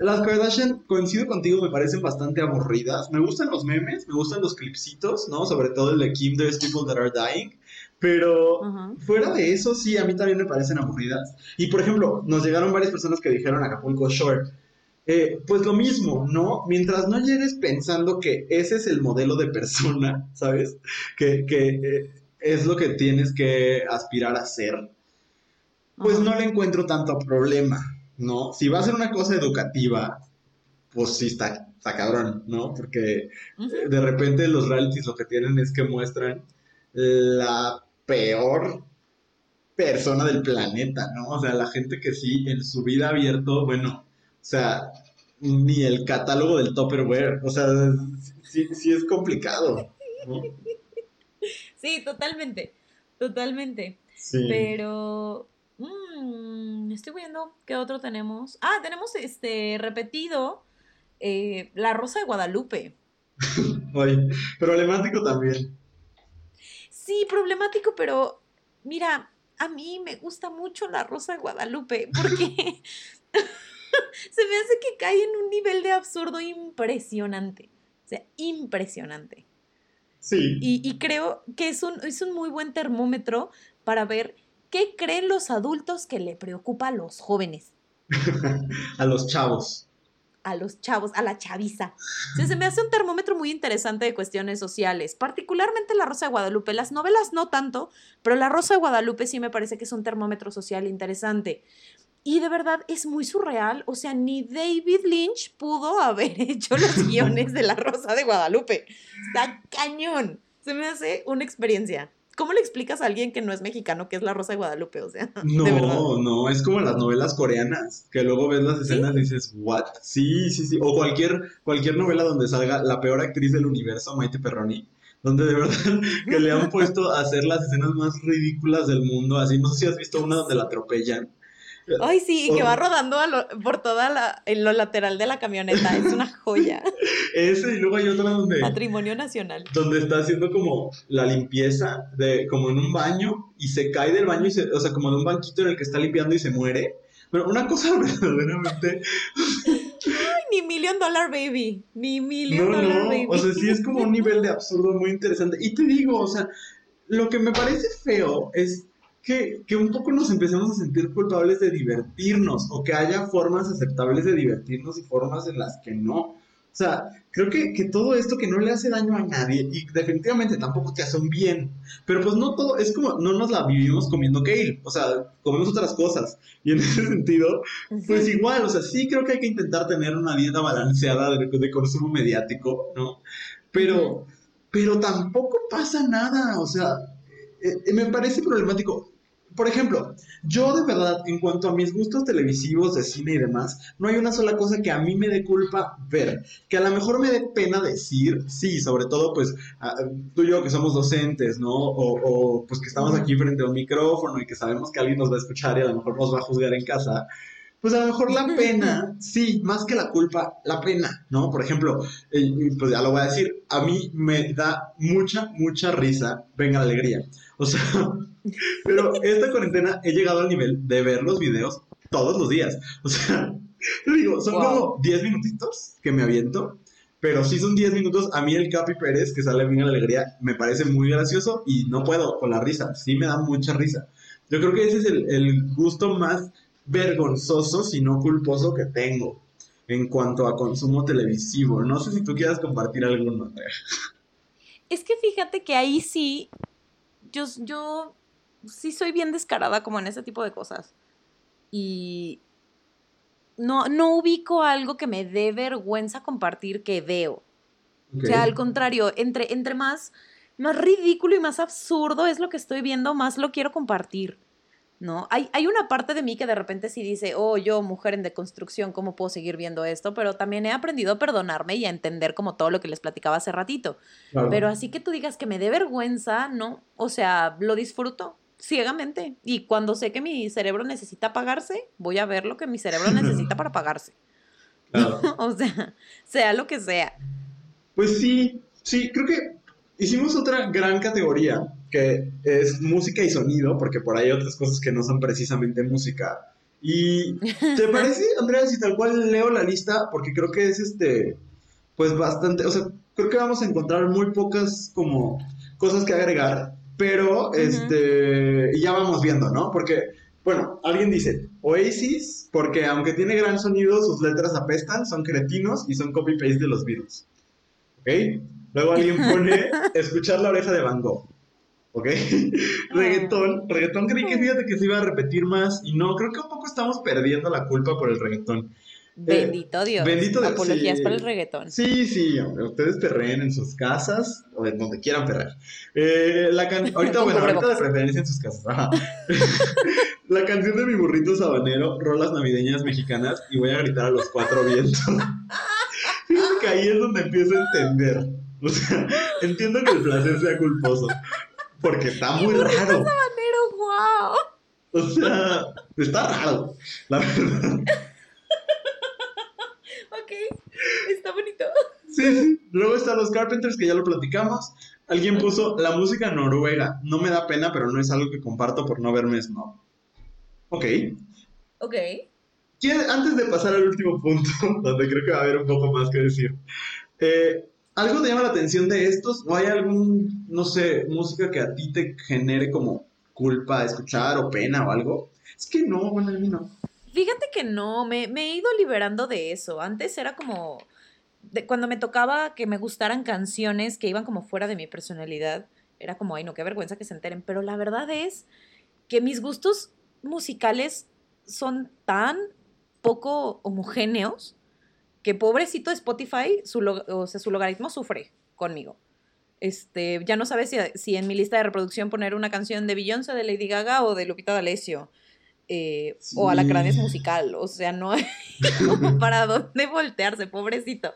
las Kardashian, coincido contigo, me parecen bastante aburridas. Me gustan los memes, me gustan los clipsitos, ¿no? Sobre todo el de Kim, There's People That Are Dying. Pero fuera de eso, sí, a mí también me parecen aburridas. Y por ejemplo, nos llegaron varias personas que dijeron Acapulco Short. Eh, pues lo mismo, ¿no? Mientras no llegues pensando que ese es el modelo de persona, ¿sabes? Que, eh, es lo que tienes que aspirar a ser, pues no le encuentro tanto problema, ¿no? Si va a ser una cosa educativa, pues sí está, está cabrón, ¿no? Porque de repente los realities lo que tienen es que muestran la peor persona del planeta, ¿no? O sea, la gente que sí, en su vida abierto, bueno, o sea, ni el catálogo del Tupperware, o sea, sí, sí es complicado, ¿no? Sí, totalmente, totalmente. Sí. Pero, mm, estoy viendo qué otro tenemos. Ah, tenemos este repetido eh, La Rosa de Guadalupe. Oye, problemático también. Sí, problemático, pero mira, a mí me gusta mucho La Rosa de Guadalupe porque se me hace que cae en un nivel de absurdo impresionante. O sea, impresionante. Sí. Y, creo que es un, es un muy buen termómetro para ver qué creen los adultos que le preocupa a los jóvenes. a los chavos. A los chavos, a la chaviza. se me hace un termómetro muy interesante de cuestiones sociales, particularmente La Rosa de Guadalupe. Las novelas no tanto, pero La Rosa de Guadalupe sí me parece que es un termómetro social interesante. Y de verdad es muy surreal. O sea, ni David Lynch pudo haber hecho los guiones de La Rosa de Guadalupe. Está cañón. Se me hace una experiencia. ¿Cómo le explicas a alguien que no es mexicano qué es La Rosa de Guadalupe? O sea, no, no, es como las novelas coreanas, que luego ves las escenas y dices, ¿what? Sí, sí, sí. O cualquier, cualquier novela donde salga la peor actriz del universo, Maite Perroni donde de verdad que le han puesto a hacer las escenas más ridículas del mundo, así, no sé si has visto una donde la atropellan, Ay, sí, y que va rodando por toda la, en lo lateral de la camioneta. Es una joya. Ese, y luego hay otra donde. Patrimonio nacional. Donde está haciendo como la limpieza, de, como en un baño, y se cae del baño, y se, o sea, como de un banquito en el que está limpiando y se muere. Pero una cosa verdaderamente. Ay, ni Million Dollar Baby. Ni Million Dollar Baby. O sea, sí es como un nivel de absurdo muy interesante. Y te digo, o sea, lo que me parece feo es que, que, un poco nos empecemos a sentir culpables de divertirnos o que haya formas aceptables de divertirnos y formas en las que no. O sea, creo que, que, todo esto que no le hace daño a nadie y definitivamente tampoco te hace un bien, pero pues no todo, es como, no nos la vivimos comiendo kale, o sea, comemos otras cosas. Y en ese sentido, pues igual, o sea, sí creo que hay que intentar tener una dieta balanceada de, de consumo mediático, ¿no? Pero, pero tampoco pasa nada, o sea, eh, me parece problemático por ejemplo, yo de verdad, en cuanto a mis gustos televisivos, de cine y demás, no hay una sola cosa que a mí me dé culpa ver. Que a lo mejor me dé pena decir, sí, sobre todo, pues, tú y yo que somos docentes, ¿no? O, pues que estamos aquí frente a un micrófono y que sabemos que alguien nos va a escuchar y a lo mejor nos va a juzgar en casa. Pues a lo mejor la pena, sí, más que la culpa, la pena, ¿no? Por ejemplo, eh, pues ya lo voy a decir, a mí me da mucha, mucha risa, venga la alegría. O sea, pero esta cuarentena he llegado al nivel de ver los videos todos los días. O sea, te digo, son como 10 minutitos que me aviento. Pero si son 10 minutos, a mí el Capi Pérez, que sale bien la alegría, me parece muy gracioso y no puedo con la risa. Sí me da mucha risa. Yo creo que ese es el, gusto más vergonzoso, si no culposo, que tengo en cuanto a consumo televisivo. No sé si tú quieras compartir alguno. Es que fíjate que ahí sí, yo, yo sí soy bien descarada como en ese tipo de cosas. Y no, no ubico algo que me dé vergüenza compartir que veo. O sea, al contrario, entre, entre más, más ridículo y más absurdo es lo que estoy viendo, más lo quiero compartir. ¿No? Hay, hay, una parte de mí que de repente sí dice, oh, yo, mujer en deconstrucción, ¿cómo puedo seguir viendo esto? Pero también he aprendido a perdonarme y a entender como todo lo que les platicaba hace ratito. Pero así que tú digas que me dé vergüenza, ¿no? O sea, lo disfruto ciegamente. Y cuando sé que mi cerebro necesita apagarse, voy a ver lo que mi cerebro necesita para apagarse. o sea, sea lo que sea. Pues sí, sí, creo que hicimos otra gran categoría, que es música y sonido, porque por ahí hay otras cosas que no son precisamente música. Y ¿te parece, Andrea, si tal cual leo la lista? Porque creo que es este, pues bastante, o sea, creo que vamos a encontrar muy pocas como cosas que agregar pero, este, ya vamos viendo, ¿no? Porque, bueno, alguien dice, Oasis, porque aunque tiene gran sonido, sus letras apestan, son cretinos y son copy-paste de los virus. ¿Ok? Luego alguien pone, escuchar la oreja de Van Gogh. ¿Ok? reggaetón. Reggaetón creí que fíjate que se iba a repetir más y no, creo que un poco estamos perdiendo la culpa por el reggaetón. Bendito Dios. Bendito Dios. Apologías para el reggaetón. Sí, sí, ustedes perreen en sus casas o en donde quieran perrear. Eh, la ahorita, bueno, ahorita de preferencia en sus casas. la canción de mi burrito sabanero, rolas navideñas mexicanas, y voy a gritar a los cuatro vientos. Fíjate que ahí es donde empiezo a entender. O sea, entiendo que el placer sea culposo. Porque está muy raro. sabanero, wow. O sea, está raro, la verdad. Ok, está bonito. Sí, sí. Luego están los Carpenters, que ya lo platicamos. Alguien puso la música noruega. No me da pena, pero no es algo que comparto por no verme snob. Ok. Ok. ¿Quién- Antes de pasar al último punto, donde creo que va a haber un poco más que decir, eh, ¿algo te llama la atención de estos? ¿O hay algún, no sé, música que a ti te genere como culpa de escuchar o pena o algo? Es que no, bueno, a mí no. Fíjate que no, me, me he ido liberando de eso. Antes era como, de, cuando me tocaba que me gustaran canciones que iban como fuera de mi personalidad, era como, ay no, qué vergüenza que se enteren. Pero la verdad es que mis gustos musicales son tan poco homogéneos que pobrecito Spotify, su, o sea, su logaritmo sufre conmigo. Este, ya no sabes si, si en mi lista de reproducción poner una canción de Beyoncé, de Lady Gaga o de Lupita D'Alessio. eh, O Sí. Alacranes musical. O sea, no hay como para dónde voltearse, pobrecito.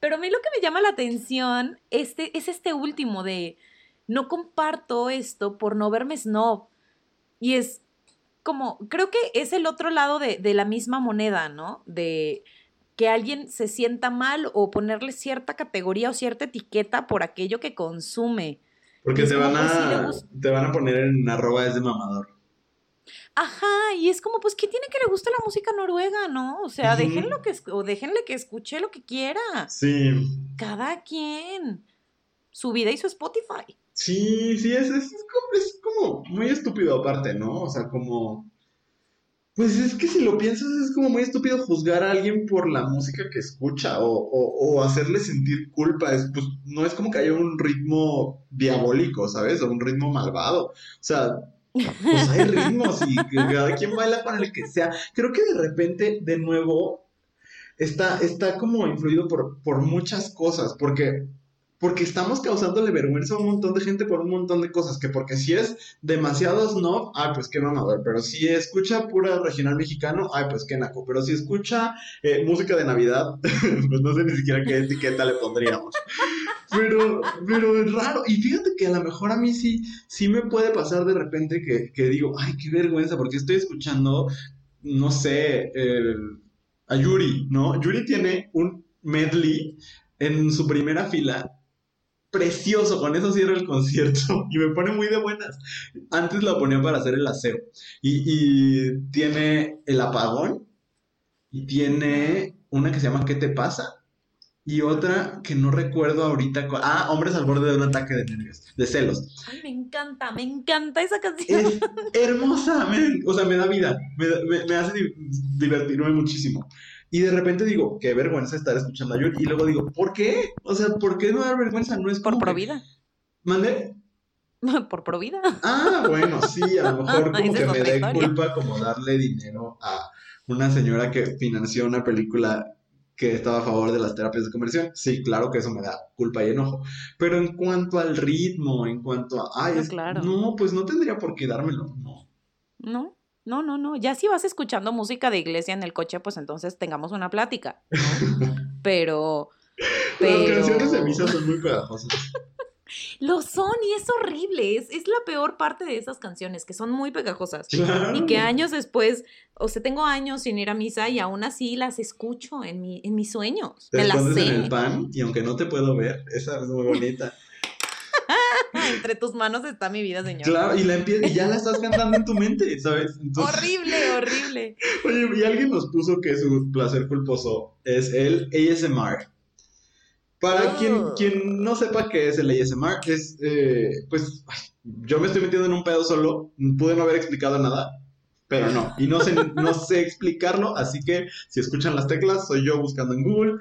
Pero a mí lo que me llama la atención este, es este último de no comparto esto por no verme snob. Y es como, creo que es el otro lado de, de la misma moneda, ¿no? De que alguien se sienta mal o ponerle cierta categoría o cierta etiqueta por aquello que consume. Porque te van, a, te van a poner en arroba es de mamador. Ajá, y es como, pues, ¿qué tiene que le gusta la música noruega, no? O sea, Ujú. déjenlo que, es- o déjenle que escuche lo que quiera. Sí, Cada quien. Su vida y su Spotify. sí, sí, es, es, es como, es como muy estúpido aparte, ¿no? O sea, como... Pues es que si lo piensas es como muy estúpido juzgar a alguien por la música que escucha o, o, hacerle sentir culpa. Es, pues no es como que haya un ritmo diabólico, ¿sabes? O un ritmo malvado. O sea, pues hay ritmos y cada quien baila con el que sea. Creo que de repente, de nuevo, está, está como influido por, por muchas cosas, porque, porque estamos causándole vergüenza a un montón de gente por un montón de cosas, que porque si es demasiado snob, ay, pues qué mamador, pero si escucha pura regional mexicano, ay, pues qué naco, pero si escucha eh, música de Navidad, pues no sé ni siquiera qué etiqueta le pondríamos. Pero, pero es raro. Y fíjate que a lo mejor a mí sí, sí me puede pasar de repente que, que digo, ay, qué vergüenza, porque estoy escuchando, no sé, el- a Yuri, ¿no? Yuri tiene un medley en su primera fila. Precioso, con eso cierra el concierto y me pone muy de buenas. Antes la ponía para hacer el aseo y, y tiene el apagón y tiene una que se llama ¿Qué te pasa? Y otra que no recuerdo ahorita. Ah, Hombres al borde de un ataque de nervios, de celos. Ay, me encanta, me encanta esa canción. Es hermosa, me- o sea, me da vida, me, me- me hace di- divertirme muchísimo. Y de repente digo, qué vergüenza estar escuchando a Yuri. Y luego digo, ¿por qué? O sea, ¿por qué no da vergüenza? No es Por como que- provida. ¿Mande? Por provida. Ah, bueno, sí, a lo mejor como Esa es que me historia. culpa como darle dinero a una señora que financió una película que estaba a favor de las terapias de conversión. Sí, claro que eso me da culpa y enojo. Pero en cuanto al ritmo, en cuanto a, ay, No, es- claro. no, pues no tendría por qué dármelo, no. No, no, no, no. Ya si vas escuchando música de iglesia en el coche, pues entonces tengamos una plática. ¿no? Pero, Las canciones de misa son muy pegajosas. Lo son y es horrible. Es, es la peor parte de esas canciones, que son muy pegajosas. Claro. Y que años después, o sea, tengo años sin ir a misa y aún así las escucho en, mi, en mis sueños. Te Me las escondes en sé. el pan y aunque no te puedo ver, esa es muy bonita. Entre tus manos está mi vida, señor. Claro, y, la y ya la estás cantando en tu mente, ¿sabes? Entonces, Horrible, horrible. Oye, y alguien nos puso que su placer culposo es el ASMR. Para Oh. quien, quien no sepa qué es el ASMR, es, eh, pues, yo me estoy metiendo en un pedo solo, pude no haber explicado nada, pero no, y no sé, no sé explicarlo, así que si escuchan las teclas, soy yo buscando en Google.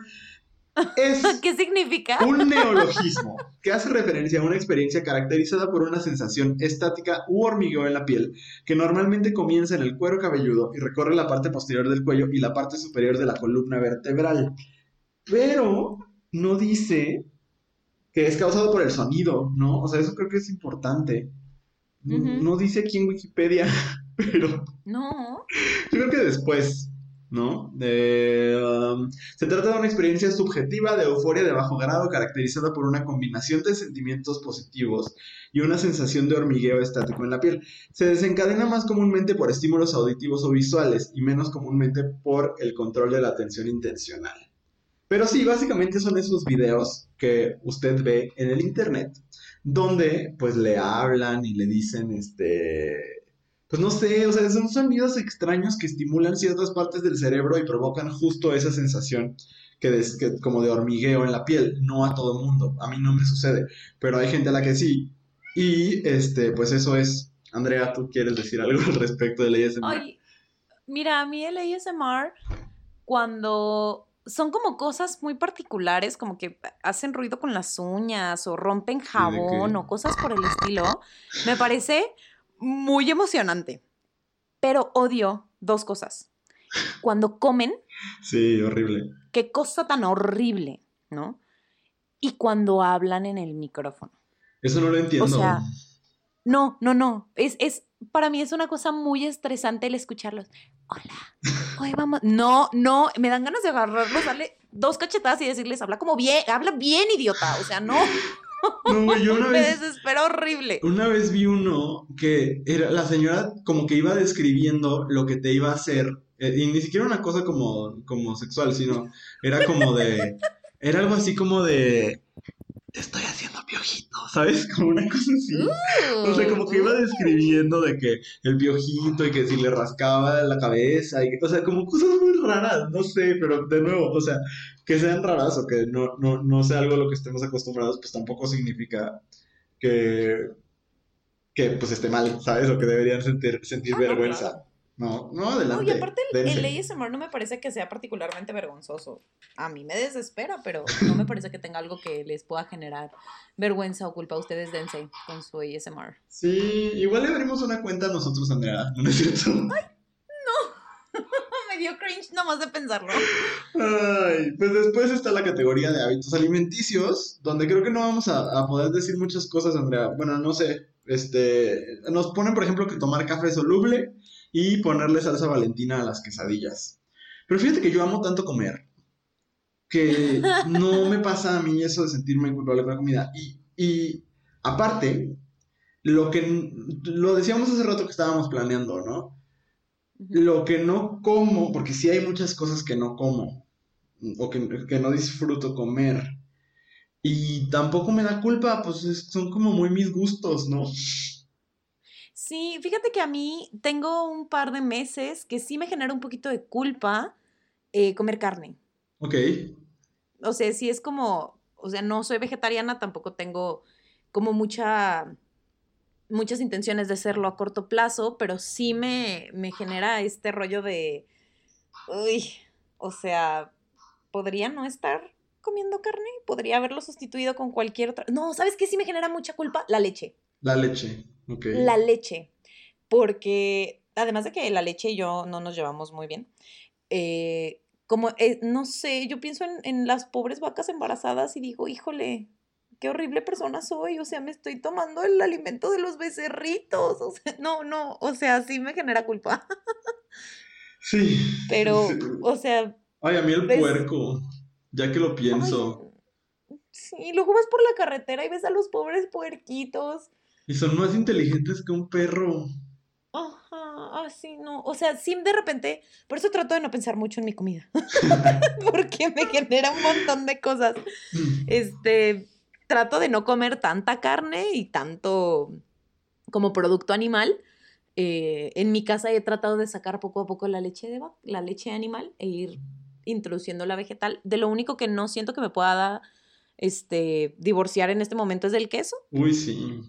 Es ¿Qué significa? un neologismo que hace referencia a una experiencia caracterizada por una sensación estática u hormigueo en la piel, que normalmente comienza en el cuero cabelludo y recorre la parte posterior del cuello y la parte superior de la columna vertebral. Pero no dice que es causado por el sonido, ¿no? O sea, eso creo que es importante. No- dice aquí en Wikipedia, pero No. yo creo que después ¿no? Um, se trata de una experiencia subjetiva de euforia de bajo grado caracterizada por una combinación de sentimientos positivos y una sensación de hormigueo estático en la piel. Se desencadena más comúnmente por estímulos auditivos o visuales y menos comúnmente por el control de la atención intencional. Pero sí, básicamente son esos videos que usted ve en el internet donde pues le hablan y le dicen este pues no sé, o sea, son sonidos extraños que estimulan ciertas partes del cerebro y provocan justo esa sensación que, como de hormigueo en la piel. No a todo mundo, a mí no me sucede, pero hay gente a la que sí. Y este, pues eso es. Andrea, ¿tú quieres decir algo al respecto del ASMR? Ay, mira, a mí el ASMR, cuando son como cosas muy particulares, como que hacen ruido con las uñas o rompen jabón o cosas por el estilo, me parece muy emocionante. Pero odio dos cosas. Cuando comen. Sí, horrible. Qué cosa tan horrible, ¿no? Y cuando hablan en el micrófono. Eso no lo entiendo. O sea, no, no, no. Es, es, para mí es una cosa muy estresante el escucharlos. Hola, hoy vamos. No, no, me dan ganas de agarrarlos, darle dos cachetadas y decirles, habla como bien, habla bien, idiota. O sea, no. No, yo una vez. Me horrible. Una vez vi uno que era la señora como que iba describiendo lo que te iba a hacer. Eh, y ni siquiera una cosa como, como sexual, sino era como de. Era algo así como de estoy haciendo piojito, ¿sabes? Como una cosa así. o sea, como que iba describiendo de que el piojito y que si le rascaba la cabeza, y, o sea, como cosas muy raras, no sé, pero de nuevo, o sea, que sean raras o que no, no, no sea algo a lo que estemos acostumbrados, pues tampoco significa que, que pues esté mal, ¿sabes? O que deberían sentir, sentir vergüenza. No, no, adelante. No, y aparte el, el, ASMR no me parece que sea particularmente vergonzoso. A mí me desespera, pero no me parece que tenga algo que les pueda generar vergüenza o culpa. Ustedes dense con su ASMR. Sí, igual le abrimos una cuenta a nosotros, Andrea. ¿No es cierto? ¡Ay! No. me dio cringe nomás de pensarlo. Ay, pues después está la categoría de hábitos alimenticios, donde creo que no vamos a, a poder decir muchas cosas, Andrea. Bueno, no sé. Este, nos ponen, por ejemplo, que tomar café soluble y ponerle salsa valentina a las quesadillas. Pero fíjate que yo amo tanto comer que no me pasa a mí eso de sentirme culpable con la comida. Y, y aparte, lo que lo decíamos hace rato que estábamos planeando, ¿no? Lo que no como, porque sí hay muchas cosas que no como o que, que no disfruto comer. Y tampoco me da culpa, pues son como muy mis gustos, ¿no? Sí, fíjate que a mí tengo un par de meses que sí me genera un poquito de culpa eh, comer carne. Ok. O sea, sí es como, o sea, no soy vegetariana, tampoco tengo como mucha, muchas intenciones de serlo a corto plazo, pero sí me, me genera este rollo de, uy, o sea, podría no estar comiendo carne, podría haberlo sustituido con cualquier otra. No, ¿sabes qué sí me genera mucha culpa? La leche. La leche. La leche. Porque además de que la leche y yo no nos llevamos muy bien, eh, como, eh, no sé, yo pienso en, las pobres vacas embarazadas y digo, híjole, qué horrible persona soy, o sea, me estoy tomando el alimento de los becerritos, o sea, no, no, o sea, sí me genera culpa. Sí. Pero, o sea... Ay, a mí el puerco, ya que lo pienso. sí, luego vas por la carretera y ves a los pobres puerquitos y son más inteligentes que un perro. Ajá, así no. O sea, sí, de repente, por eso trato de no pensar mucho en mi comida. Porque me genera un montón de cosas. Este, trato de no comer tanta carne y tanto como producto animal. Eh, en mi casa he tratado de sacar poco a poco la leche de la leche animal e ir introduciendo la vegetal. De lo único que no siento que me pueda este, divorciar en este momento es del queso. Uy, sí.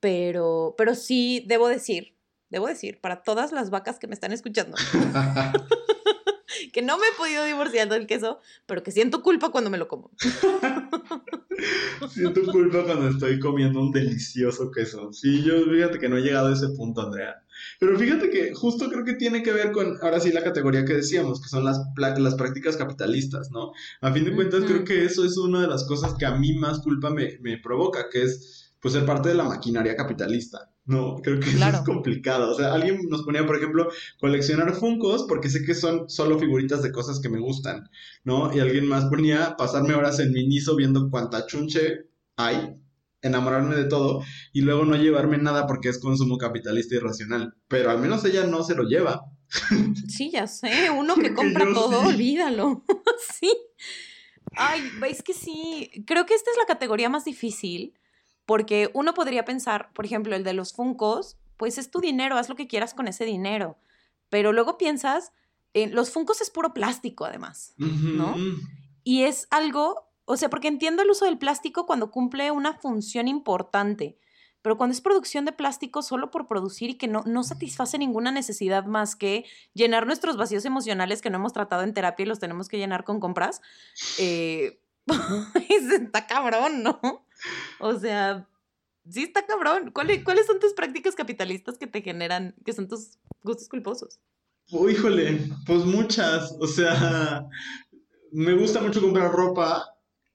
Pero, pero sí, debo decir, debo decir, para todas las vacas que me están escuchando, que no me he podido divorciar del queso, pero que siento culpa cuando me lo como. siento culpa cuando estoy comiendo un delicioso queso. Sí, yo fíjate que no he llegado a ese punto, Andrea. Pero fíjate que justo creo que tiene que ver con, ahora sí, la categoría que decíamos, que son las, las prácticas capitalistas, ¿no? A fin de cuentas, creo que eso es una de las cosas que a mí más culpa me, me provoca, que es pues ser parte de la maquinaria capitalista. No, creo que eso es complicado. O sea, alguien nos ponía, por ejemplo, coleccionar Funcos porque sé que son solo figuritas de cosas que me gustan, ¿no? Y alguien más ponía pasarme horas en Miniso viendo cuánta chunche hay, enamorarme de todo y luego no llevarme nada porque es consumo capitalista y racional. Pero al menos ella no se lo lleva. Sí, ya sé, uno que compra todo, olvídalo. sí. Ay, es que sí, creo que esta es la categoría más difícil porque uno podría pensar, por ejemplo, el de los Funcos, pues es tu dinero, haz lo que quieras con ese dinero. Pero luego piensas, en los Funcos es puro plástico además, ¿no? Y es algo, o sea, porque entiendo el uso del plástico cuando cumple una función importante, pero cuando es producción de plástico solo por producir y que no, no satisface ninguna necesidad más que llenar nuestros vacíos emocionales que no hemos tratado en terapia y los tenemos que llenar con compras, eh, está cabrón, ¿no? O sea, sí está cabrón. ¿Cuáles, ¿Cuáles son tus prácticas capitalistas que te generan, que son tus gustos culposos? Oh, híjole, pues muchas. O sea, me gusta mucho comprar ropa.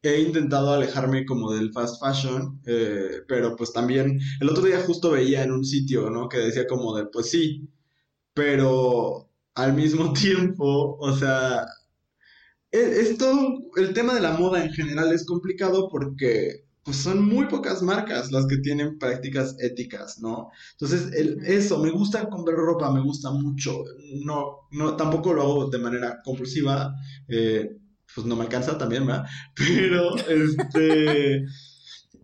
He intentado alejarme como del fast fashion, eh, pero pues también el otro día justo veía en un sitio, ¿no? Que decía como de, pues sí, pero al mismo tiempo, o sea, e, esto, el tema de la moda en general es complicado porque pues son muy pocas marcas las que tienen prácticas éticas, ¿no? Entonces, el, eso, me gusta comprar ropa, me gusta mucho. No, no, tampoco lo hago de manera compulsiva, eh, pues no me alcanza también, ¿verdad? Pero, este,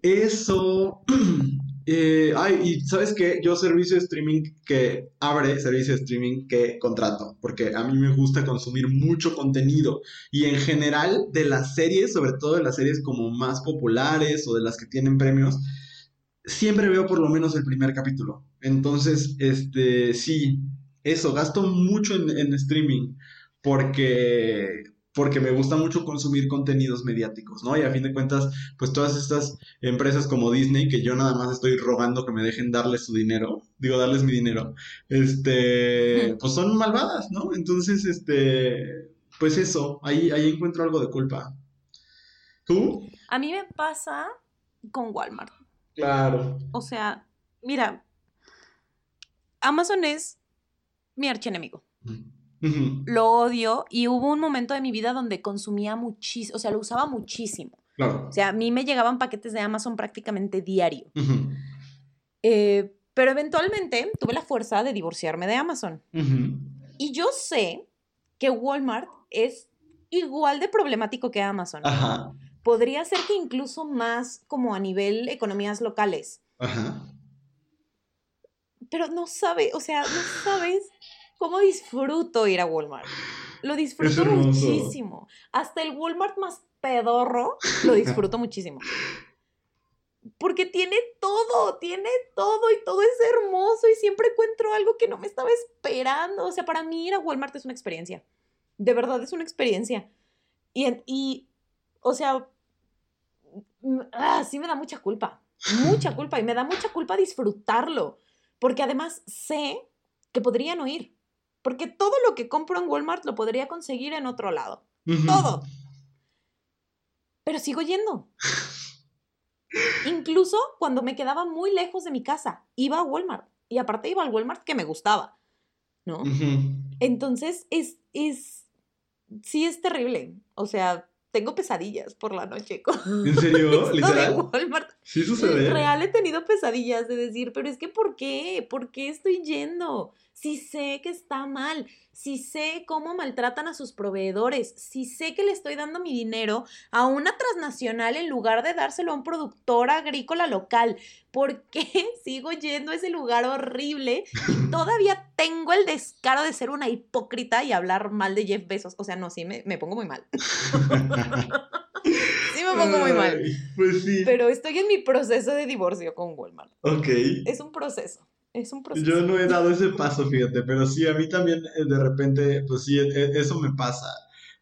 eso, Eh, ay, y sabes que yo servicio de streaming que abre servicio de streaming que contrato, porque a mí me gusta consumir mucho contenido y en general de las series, sobre todo de las series como más populares o de las que tienen premios, siempre veo por lo menos el primer capítulo. Entonces, este, sí, eso, gasto mucho en, en streaming porque porque me gusta mucho consumir contenidos mediáticos, ¿no? Y a fin de cuentas, pues todas estas empresas como Disney, que yo nada más estoy rogando que me dejen darles su dinero, digo, darles mi dinero, este, pues son malvadas, ¿no? Entonces, este, pues eso, ahí, ahí encuentro algo de culpa. ¿Tú? A mí me pasa con Walmart. Claro. O sea, mira, Amazon es mi archienemigo. Lo odio y hubo un momento de mi vida donde consumía muchísimo, o sea, lo usaba muchísimo. O sea, a mí me llegaban paquetes de Amazon prácticamente diario. Eh, pero eventualmente tuve la fuerza de divorciarme de Amazon. Y yo sé que Walmart es igual de problemático que Amazon. Podría ser que incluso más como a nivel economías locales. Pero no sabe, o sea, no sabes cómo disfruto ir a Walmart. Lo disfruto muchísimo. Hasta el Walmart más pedorro lo disfruto muchísimo. Porque tiene todo, tiene todo y todo es hermoso y siempre encuentro algo que no me estaba esperando. O sea, para mí ir a Walmart es una experiencia. De verdad es una experiencia. Y, y o sea, ah, sí me da mucha culpa. Mucha culpa. Y me da mucha culpa disfrutarlo. Porque además sé que podría no ir. Porque todo lo que compro en Walmart lo podría conseguir en otro lado. Todo. Pero sigo yendo. Incluso cuando me quedaba muy lejos de mi casa, iba a Walmart. Y aparte iba al Walmart que me gustaba. ¿No? Entonces es, es, sí es terrible. O sea, tengo pesadillas por la noche. ¿En serio? ¿Literal? Sí sucede. Real he tenido pesadillas de decir, pero es que ¿por qué? ¿Por qué estoy yendo? Si sé que está mal, si sé cómo maltratan a sus proveedores, si sé que le estoy dando mi dinero a una transnacional en lugar de dárselo a un productor agrícola local, ¿por qué sigo yendo a ese lugar horrible y todavía tengo el descaro de ser una hipócrita y hablar mal de Jeff Bezos? O sea, no, sí, me, pongo muy mal. sí me pongo muy mal. Pues sí. Pero estoy en mi proceso de divorcio con Walmart. Ok. Es un proceso. Es un proceso. Yo no he dado ese paso, fíjate, pero sí, a mí también eh, de repente, pues sí, e, e, eso me pasa.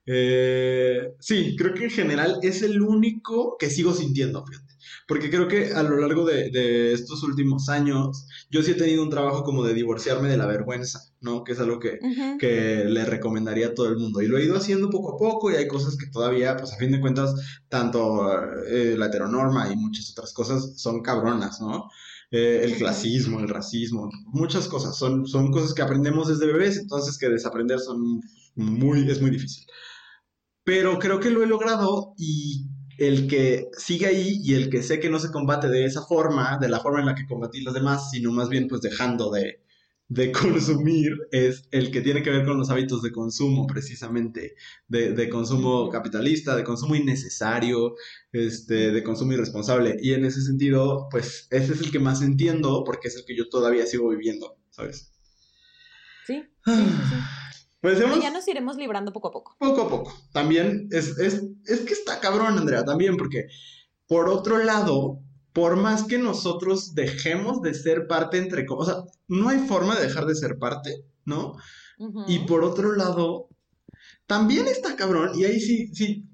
Eh, sí, creo que en general es el único que sigo sintiendo, fíjate. Porque creo que a lo largo de, estos últimos años, yo sí he tenido un trabajo como de divorciarme de la vergüenza, ¿no? Que es algo que, que le recomendaría a todo el mundo. Y lo he ido haciendo poco a poco y hay cosas que todavía, pues a fin de cuentas, tanto eh, la heteronorma y muchas otras cosas son cabronas, ¿no? Eh, el clasismo, el racismo, muchas cosas. Son, son cosas que aprendemos desde bebés, entonces que desaprender son muy, es muy difícil. Pero creo que lo he logrado y el que sigue ahí y el que sé que no se combate de esa forma, de la forma en la que combatí los demás, sino más bien pues dejando de, de consumir es el que tiene que ver con los hábitos de consumo, precisamente, de, de, consumo capitalista, de consumo innecesario, este, de consumo irresponsable. Y en ese sentido, pues ese es el que más entiendo porque es el que yo todavía sigo viviendo, ¿sabes? Sí. sí, sí. Pues ya nos iremos librando poco a poco. Poco a poco. También es, es, es que está cabrón, Andrea, también, porque por otro lado, por más que nosotros dejemos de ser parte entre... O sea, no hay forma de dejar de ser parte, ¿no? Y por otro lado, también está cabrón, y ahí sí, sí,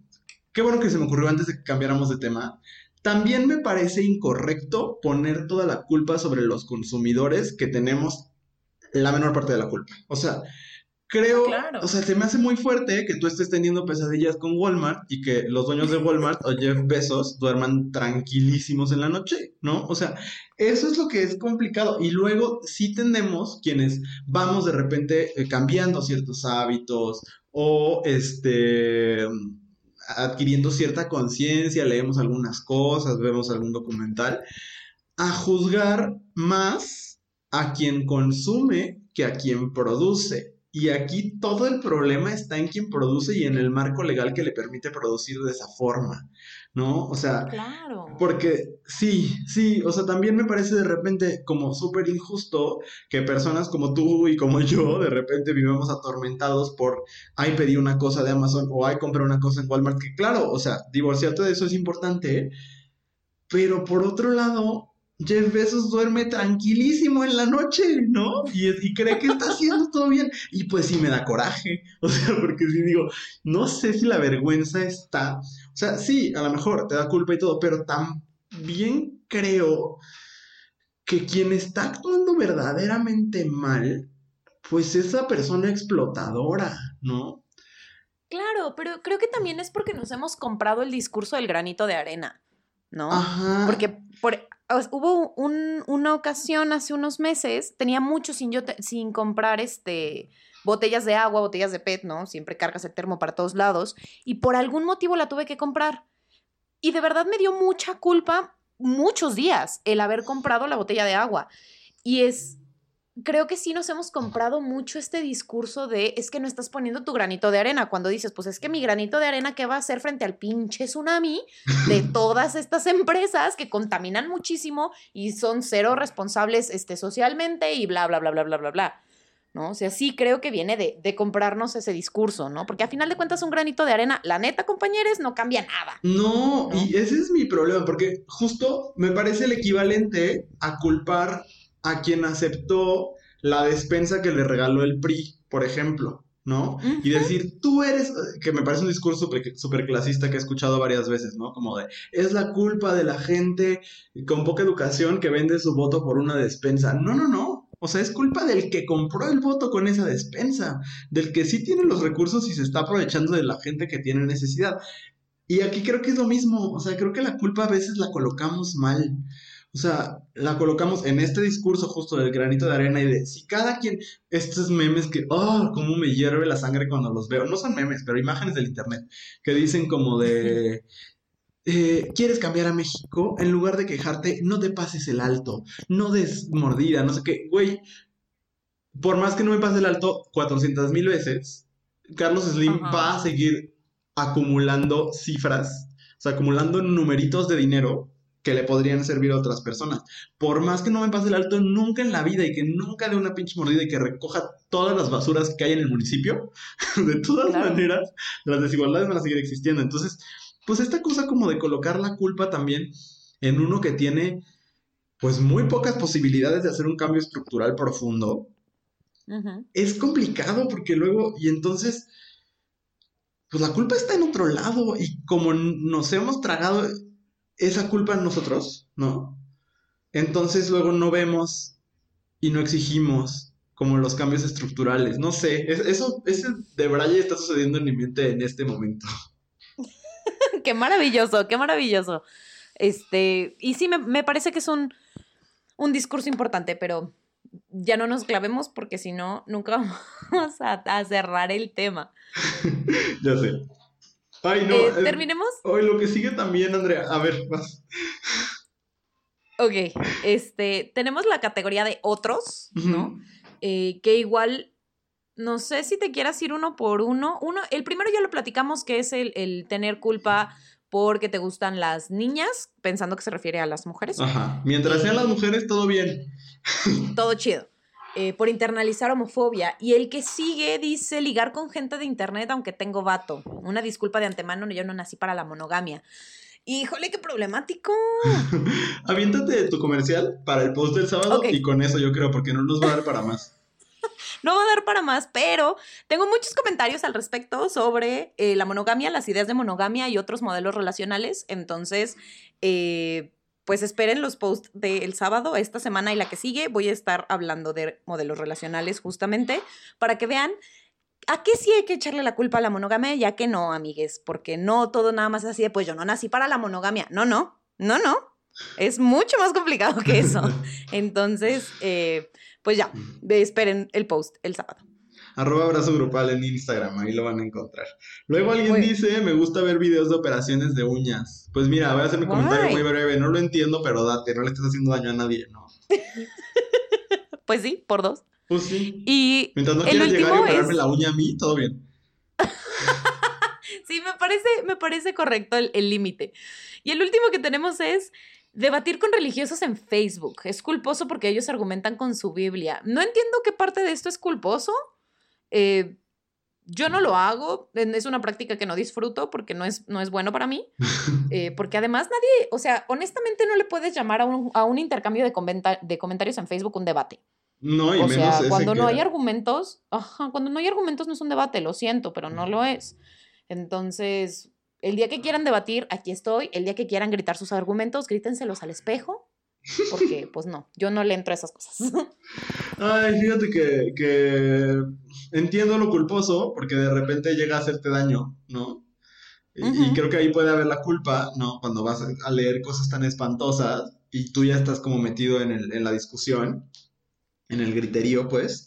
qué bueno que se me ocurrió antes de que cambiáramos de tema. También me parece incorrecto poner toda la culpa sobre los consumidores que tenemos la menor parte de la culpa. O sea, creo, o sea, se me hace muy fuerte que tú estés teniendo pesadillas con Walmart y que los dueños de Walmart o Jeff Bezos duerman tranquilísimos en la noche, ¿no? O sea, eso es lo que es complicado. Y luego sí tendemos quienes vamos de repente eh, cambiando ciertos hábitos o este adquiriendo cierta conciencia, leemos algunas cosas, vemos algún documental, a juzgar más a quien consume que a quien produce. Y aquí todo el problema está en quien produce y en el marco legal que le permite producir de esa forma, ¿no? O sea, claro. porque sí, sí, o sea, también me parece de repente como súper injusto que personas como tú y como yo de repente vivamos atormentados por, ay, pedí una cosa de Amazon o ay, compré una cosa en Walmart, que claro, o sea, divorciarte de eso es importante, pero por otro lado, Jeff Bezos duerme tranquilísimo en la noche, ¿no? Y, cree que está haciendo todo bien. Y pues sí me da coraje. O sea, porque si digo, no sé si la vergüenza está. O sea, sí, a lo mejor te da culpa y todo, pero también creo que quien está actuando verdaderamente mal, pues es la persona explotadora, ¿no? Claro, pero creo que también es porque nos hemos comprado el discurso del granito de arena. ¿No? Porque por, hubo una ocasión hace unos meses, tenía mucho sin, yo sin comprar este, botellas de agua, botellas de PET, ¿no? Siempre cargas el termo para todos lados. Y por algún motivo la tuve que comprar. Y de verdad me dio mucha culpa muchos días el haber comprado la botella de agua. Y es, creo que sí nos hemos comprado mucho este discurso de es que no estás poniendo tu granito de arena cuando dices, pues es que mi granito de arena ¿qué va a hacer frente al pinche tsunami de todas estas empresas que contaminan muchísimo y son cero responsables este, socialmente y bla, bla, bla, bla, bla, bla, bla. ¿No? O sea, sí creo que viene de, de comprarnos ese discurso, ¿no? Porque a final de cuentas un granito de arena, la neta, compañeros, no cambia nada. No, ¿no? y ese es mi problema, porque justo me parece el equivalente a culpar a quien aceptó la despensa que le regaló el PRI, por ejemplo, ¿no? Y decir, tú eres, que me parece un discurso súper clasista que he escuchado varias veces, ¿no? Como de, es la culpa de la gente con poca educación que vende su voto por una despensa. No, no, no. O sea, es culpa del que compró el voto con esa despensa, del que sí tiene los recursos y se está aprovechando de la gente que tiene necesidad. Y aquí creo que es lo mismo, o sea, creo que la culpa a veces la colocamos mal. O sea, la colocamos en este discurso justo del granito de arena y de si cada quien, estos memes que, oh, cómo me hierve la sangre cuando los veo, no son memes, pero imágenes del internet, que dicen como de, eh, ¿quieres cambiar a México? En lugar de quejarte, no te pases el alto, no des mordida, no sé qué, güey, por más que no me pase el alto 400 mil veces, Carlos Slim va a seguir acumulando cifras, o sea, acumulando numeritos de dinero que le podrían servir a otras personas. Por más que no me pase el alto nunca en la vida y que nunca dé una pinche mordida y que recoja todas las basuras que hay en el municipio, de todas maneras, las desigualdades van a seguir existiendo. Entonces, pues esta cosa como de colocar la culpa también en uno que tiene pues muy pocas posibilidades de hacer un cambio estructural profundo, es complicado porque luego, y entonces, pues la culpa está en otro lado y como nos hemos tragado esa culpa en nosotros, ¿no? Entonces luego no vemos y no exigimos como los cambios estructurales. No sé, eso, ese de Braille está sucediendo en mi mente en este momento. qué maravilloso, qué maravilloso. Este, y sí, me, parece que es un, un discurso importante, pero ya no nos clavemos porque si no, nunca vamos a, cerrar el tema. ya sé. Ay, no. Eh, ¿Terminemos? Hoy lo que sigue también, Andrea. A ver, más. Ok, este, tenemos la categoría de otros, ¿no? Eh, que igual, no sé si te quieras ir uno por uno. Uno, el primero ya lo platicamos, que es el, el tener culpa porque te gustan las niñas, pensando que se refiere a las mujeres. Ajá. Mientras sean las mujeres, todo bien. Todo chido. Eh, por internalizar homofobia. Y el que sigue dice ligar con gente de internet aunque tengo vato. Una disculpa de antemano, yo no nací para la monogamia. Híjole, qué problemático. Aviéntate tu comercial para el post del sábado y con eso yo creo, porque no nos va a dar para más. no va a dar para más, pero tengo muchos comentarios al respecto sobre eh, la monogamia, las ideas de monogamia y otros modelos relacionales. Entonces, eh, pues esperen los posts del sábado, esta semana y la que sigue. Voy a estar hablando de modelos relacionales justamente para que vean ¿A qué sí hay que echarle la culpa a la monogamia? Ya que no, amigues, porque no todo nada más así de, pues yo no nací para la monogamia. No, no, no, no. Es mucho más complicado que eso. Entonces, eh, pues ya, esperen el post el sábado. Arroba abrazo grupal en Instagram, ahí lo van a encontrar. Luego alguien dice, me gusta ver videos de operaciones de uñas. Pues mira, voy a hacer un comentario muy breve. No lo entiendo, pero date, no le estás haciendo daño a nadie, ¿no? pues sí, por dos. Pues sí. Y Mientras no quieras llegar y operarme la uña a mí, todo bien. sí, me parece, me parece correcto el límite. Y el último que tenemos es Debatir con religiosos en Facebook es culposo porque ellos argumentan con su Biblia. No entiendo qué parte de esto es culposo. Eh, yo no lo hago, es una práctica que no disfruto porque no es, no es bueno para mí, eh, porque además nadie, o sea, honestamente no le puedes llamar a un, a un intercambio de, de, comentarios en Facebook un debate. No, y o sea, cuando no hay argumentos, cuando no hay argumentos no es un debate, lo siento, pero no lo es. Entonces, el día que quieran debatir, aquí estoy. El día que quieran gritar sus argumentos, grítenselos al espejo. Porque, pues no, yo no le entro a esas cosas. Ay, fíjate que, entiendo lo culposo, porque de repente llega a hacerte daño, ¿no? Y, creo que ahí puede haber la culpa, ¿no? Cuando vas a leer cosas tan espantosas y tú ya estás como metido en, el, en la discusión, en el griterío, pues.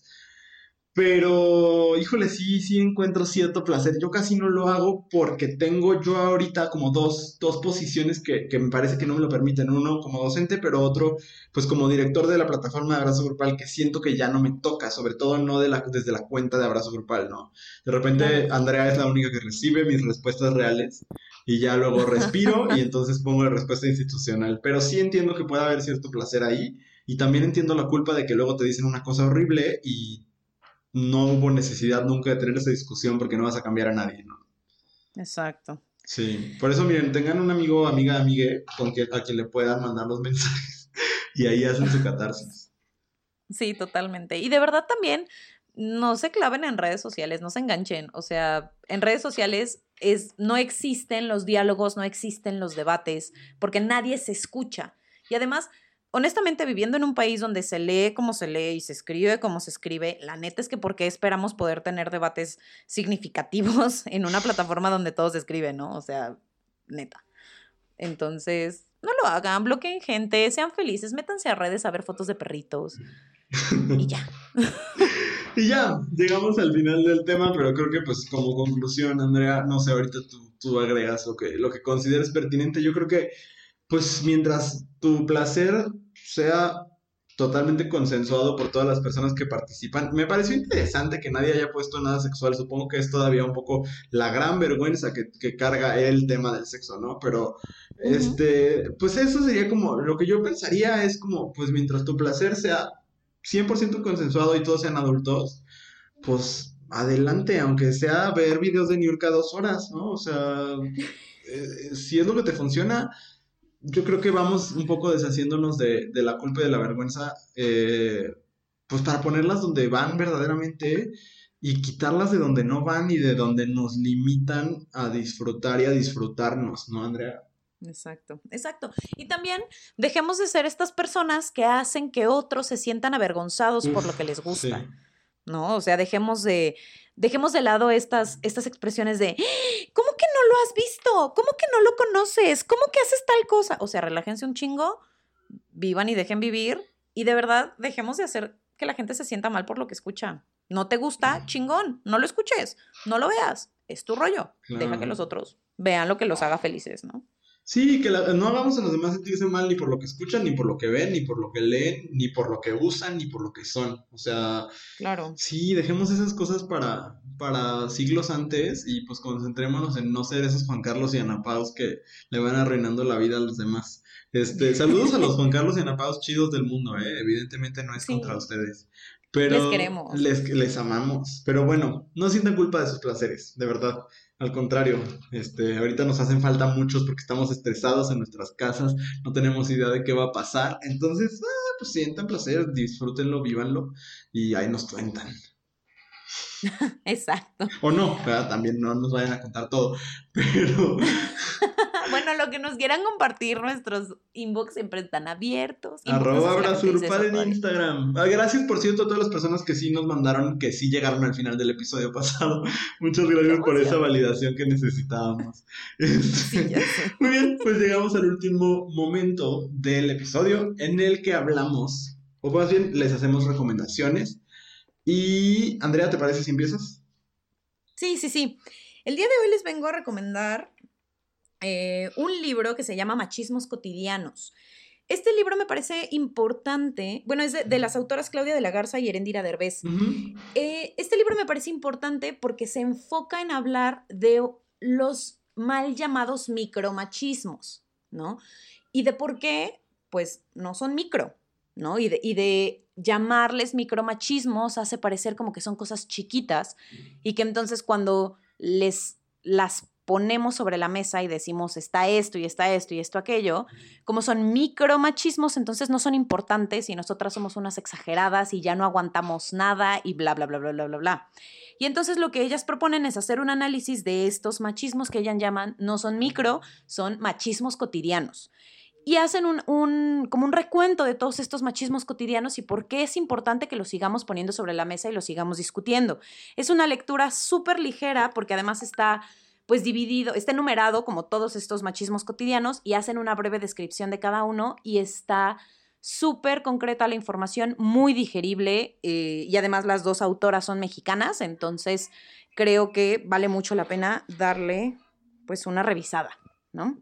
Pero, híjole, sí, sí encuentro cierto placer. Yo casi no lo hago porque tengo yo ahorita como dos, dos posiciones que, que, me parece que no me lo permiten. Uno como docente, pero otro, pues como director de la plataforma de Abrazo Grupal, que siento que ya no me toca, sobre todo no de la, desde la cuenta de Abrazo Grupal, ¿no? De repente Andrea es la única que recibe mis respuestas reales y ya luego respiro y entonces pongo la respuesta institucional. Pero sí entiendo que puede haber cierto placer ahí. Y también entiendo la culpa de que luego te dicen una cosa horrible y no hubo necesidad nunca de tener esa discusión porque no vas a cambiar a nadie, ¿no? Exacto. Sí, por eso miren, tengan un amigo, amiga, amigue con que, a quien le puedan mandar los mensajes y ahí hacen su catarsis. Sí, totalmente. Y de verdad también no se claven en redes sociales, no se enganchen. O sea, en redes sociales es, no existen los diálogos, no existen los debates, porque nadie se escucha. Y además, honestamente, viviendo en un país donde se lee como se lee y se escribe como se escribe, la neta es que ¿por qué esperamos poder tener debates significativos en una plataforma donde todos escriben, ¿no? O sea, neta. Entonces, no lo hagan, bloqueen gente, sean felices, métanse a redes a ver fotos de perritos y ya. y ya, llegamos al final del tema, pero creo que pues como conclusión, Andrea, no sé, ahorita tú, tú agregas lo que, lo que consideres pertinente. Yo creo que pues mientras tu placer sea totalmente consensuado por todas las personas que participan. Me pareció interesante que nadie haya puesto nada sexual. Supongo que es todavía un poco la gran vergüenza que, carga el tema del sexo, ¿no? Pero, este, pues eso sería como, lo que yo pensaría es como, pues mientras tu placer sea 100% consensuado y todos sean adultos, pues adelante, aunque sea ver videos de New York a dos horas, ¿no? O sea, eh, si es lo que te funciona, yo creo que vamos un poco deshaciéndonos de, la culpa y de la vergüenza, eh, pues para ponerlas donde van verdaderamente y quitarlas de donde no van y de donde nos limitan a disfrutar y a disfrutarnos, ¿no, Andrea? Exacto, exacto. Y también dejemos de ser estas personas que hacen que otros se sientan avergonzados por lo que les gusta. ¿No? O sea, dejemos de, dejemos de lado estas, estas expresiones de ¿cómo que no lo has visto? ¿Cómo que no lo conoces? ¿Cómo que haces tal cosa? O sea, relájense un chingo, vivan y dejen vivir. Y de verdad, dejemos de hacer que la gente se sienta mal por lo que escucha. No te gusta, chingón, no lo escuches, no lo veas, es tu rollo. Deja que los otros vean lo que los haga felices, ¿no? Sí, que no hagamos a los demás sentirse mal ni por lo que escuchan, ni por lo que ven, ni por lo que leen, ni por lo que usan, ni por lo que son. O sea, claro. Sí, dejemos esas cosas para, para siglos antes y pues concentrémonos en no ser esos Juan Carlos y Ana Paus que le van arruinando la vida a los demás. Este, saludos a los Juan Carlos y Ana Paus chidos del mundo, ¿eh? Evidentemente no es contra ustedes. Pero les queremos. Les, les amamos. Pero bueno, no sientan culpa de sus placeres, de verdad. Al contrario, este, ahorita nos hacen falta muchos porque estamos estresados en nuestras casas, no tenemos idea de qué va a pasar. Entonces, ah, pues sientan placer, disfrútenlo, vívanlo y ahí nos cuentan. Exacto. O no, también no nos vayan a contar todo, pero bueno, lo que nos quieran compartir, nuestros inbox siempre están abiertos. Arroba Brasurpal en Instagram. Ah, gracias, por cierto, a todas las personas que sí nos mandaron, que sí llegaron al final del episodio pasado. Muchas gracias por esa validación que necesitábamos. Muy bien, pues llegamos al último momento del episodio en el que hablamos, o más bien les hacemos recomendaciones. Y, Andrea, ¿te parece si empiezas? Sí, sí, sí. El día de hoy les vengo a recomendar eh, un libro que se llama Machismos Cotidianos. Este libro me parece importante, bueno, es de, las autoras Claudia de la Garza y Erendira Derbez. Eh, este libro me parece importante porque se enfoca en hablar de los mal llamados micromachismos, ¿no? Y de por qué, pues, no son micro, ¿no? Y de, y de llamarles micromachismos hace parecer como que son cosas chiquitas y que entonces cuando les las ponemos sobre la mesa y decimos está esto y está esto y esto aquello, como son micromachismos, entonces no son importantes y nosotras somos unas exageradas y ya no aguantamos nada y bla, bla, bla, bla, bla, bla, bla. Y entonces lo que ellas proponen es hacer un análisis de estos machismos que ellas llaman, no son micro, son machismos cotidianos. Y hacen un, un, como un recuento de todos estos machismos cotidianos y por qué es importante que los sigamos poniendo sobre la mesa y los sigamos discutiendo. Es una lectura súper ligera porque además está pues dividido, está enumerado como todos estos machismos cotidianos y hacen una breve descripción de cada uno y está súper concreta la información, muy digerible eh, y además las dos autoras son mexicanas, entonces creo que vale mucho la pena darle pues una revisada, ¿no?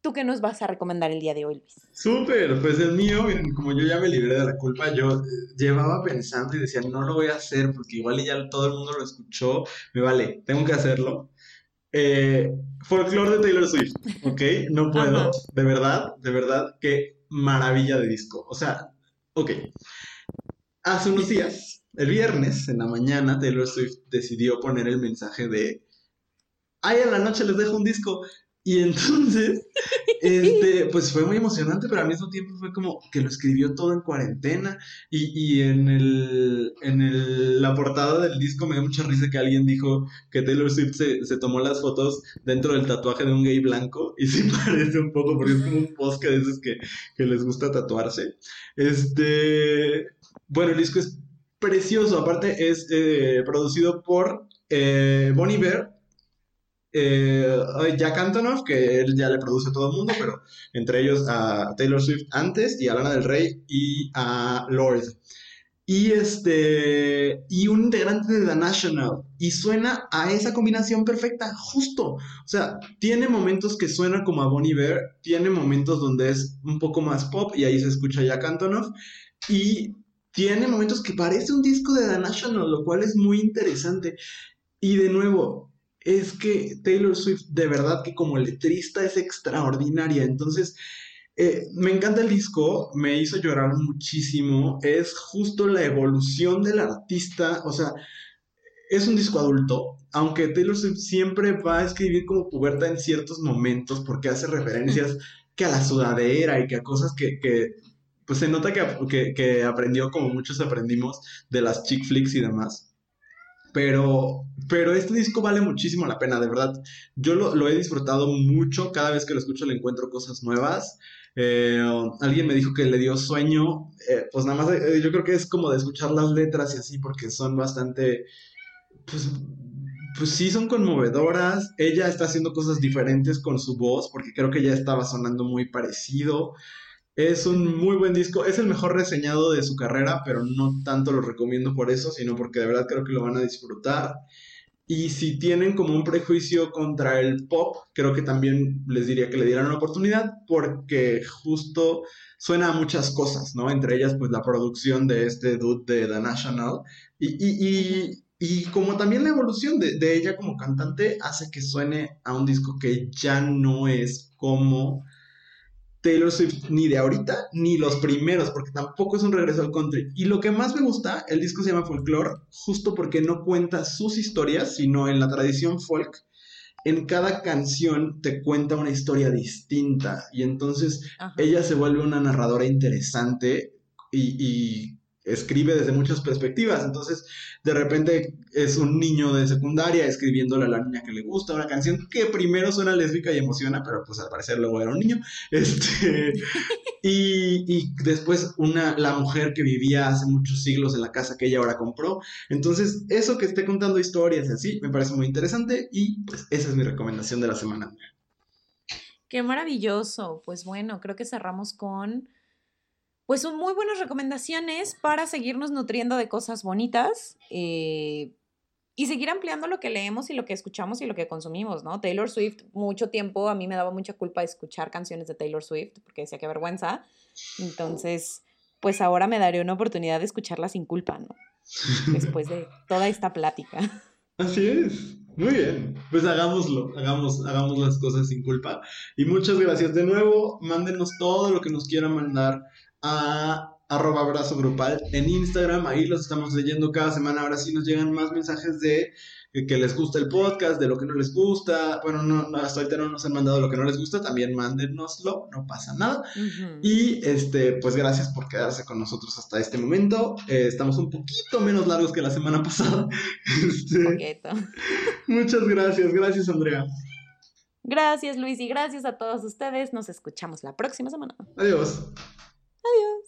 ¿Tú qué nos vas a recomendar el día de hoy, Luis? Súper, pues el mío, como yo ya me libré de la culpa, yo eh, llevaba pensando y decía, no lo voy a hacer porque igual ya todo el mundo lo escuchó, me vale, tengo que hacerlo. Eh, folklore de Taylor Swift, ¿ok? No puedo, de verdad, de verdad, qué maravilla de disco. O sea, ok. Hace unos días, el viernes, en la mañana, Taylor Swift decidió poner el mensaje de, ay, en la noche les dejo un disco. Y entonces, este, pues fue muy emocionante, pero al mismo tiempo fue como que lo escribió todo en cuarentena. Y, y en, el, en el, la portada del disco me dio mucha risa que alguien dijo que Taylor Swift se, se, tomó las fotos dentro del tatuaje de un gay blanco. Y sí parece un poco, porque es como un post que dices que, que les gusta tatuarse. Este, bueno, el disco es precioso. Aparte, es eh, producido por eh, Bonnie Bear eh, Jack Antonoff, que él ya le produce a todo el mundo, pero entre ellos a Taylor Swift antes y a Lana del Rey y a Lord. Y este y un integrante de The National y suena a esa combinación perfecta, justo. O sea, tiene momentos que suena como a Bonnie Bear, tiene momentos donde es un poco más pop y ahí se escucha Jack Antonoff y tiene momentos que parece un disco de The National, lo cual es muy interesante. Y de nuevo, es que Taylor Swift de verdad que como letrista es extraordinaria. Entonces, eh, me encanta el disco, me hizo llorar muchísimo. Es justo la evolución del artista, o sea, es un disco adulto, aunque Taylor Swift siempre va a escribir como puberta en ciertos momentos porque hace referencias que a la sudadera y que a cosas que, pues se nota que, que, que aprendió como muchos aprendimos de las chick flicks y demás pero, pero este disco vale muchísimo la pena, de verdad. Yo lo, he disfrutado mucho, cada vez que lo escucho le encuentro cosas nuevas. Eh, alguien me dijo que le dio sueño, eh, pues nada más eh, yo creo que es como de escuchar las letras y así, porque son bastante, pues, pues sí, son conmovedoras. Ella está haciendo cosas diferentes con su voz, porque creo que ya estaba sonando muy parecido. Es un muy buen disco, es el mejor reseñado de su carrera, pero no tanto lo recomiendo por eso, sino porque de verdad creo que lo van a disfrutar. Y si tienen como un prejuicio contra el pop, creo que también les diría que le dieran una oportunidad porque justo suena a muchas cosas, ¿no? Entre ellas, pues la producción de este dude de The National y, y, y, y como también la evolución de, de, ella como cantante hace que suene a un disco que ya no es como Taylor Swift ni de ahorita, ni los primeros, porque tampoco es un regreso al country. Y lo que más me gusta, el disco se llama Folklore, justo porque no cuenta sus historias, sino en la tradición folk. En cada canción te cuenta una historia distinta y entonces ella se vuelve una narradora interesante y escribe desde muchas perspectivas. Entonces, de repente es un niño de secundaria escribiéndole a la niña que le gusta una canción que primero suena lésbica y emociona, pero pues al parecer luego era un niño. Este, y, después una, la mujer que vivía hace muchos siglos en la casa que ella ahora compró. Entonces, eso que esté contando historias y así, me parece muy interesante y pues esa es mi recomendación de la semana. Qué maravilloso. Pues bueno, creo que cerramos con pues son muy buenas recomendaciones para seguirnos nutriendo de cosas bonitas eh, y seguir ampliando lo que leemos y lo que escuchamos y lo que consumimos, ¿no? Taylor Swift, mucho tiempo a mí me daba mucha culpa escuchar canciones de Taylor Swift porque decía que vergüenza. Entonces, pues ahora me daré una oportunidad de escucharla sin culpa, ¿no? Después de toda esta plática. Así es. Muy bien, pues hagámoslo, hagamos, hagamos las cosas sin culpa. Y muchas gracias de nuevo. Mándenos todo lo que nos quieran mandar a arroba abrazo grupal en Instagram, ahí los estamos leyendo cada semana, ahora sí nos llegan más mensajes de que les gusta el podcast, de lo que no les gusta, bueno, no, hasta ahorita no nos han mandado lo que no les gusta, también mándenoslo, no pasa nada. Y este, pues gracias por quedarse con nosotros hasta este momento, eh, estamos un poquito menos largos que la semana pasada. Este, muchas gracias, gracias Andrea. Gracias Luis y gracias a todos ustedes, nos escuchamos la próxima semana. Adiós. Adiós.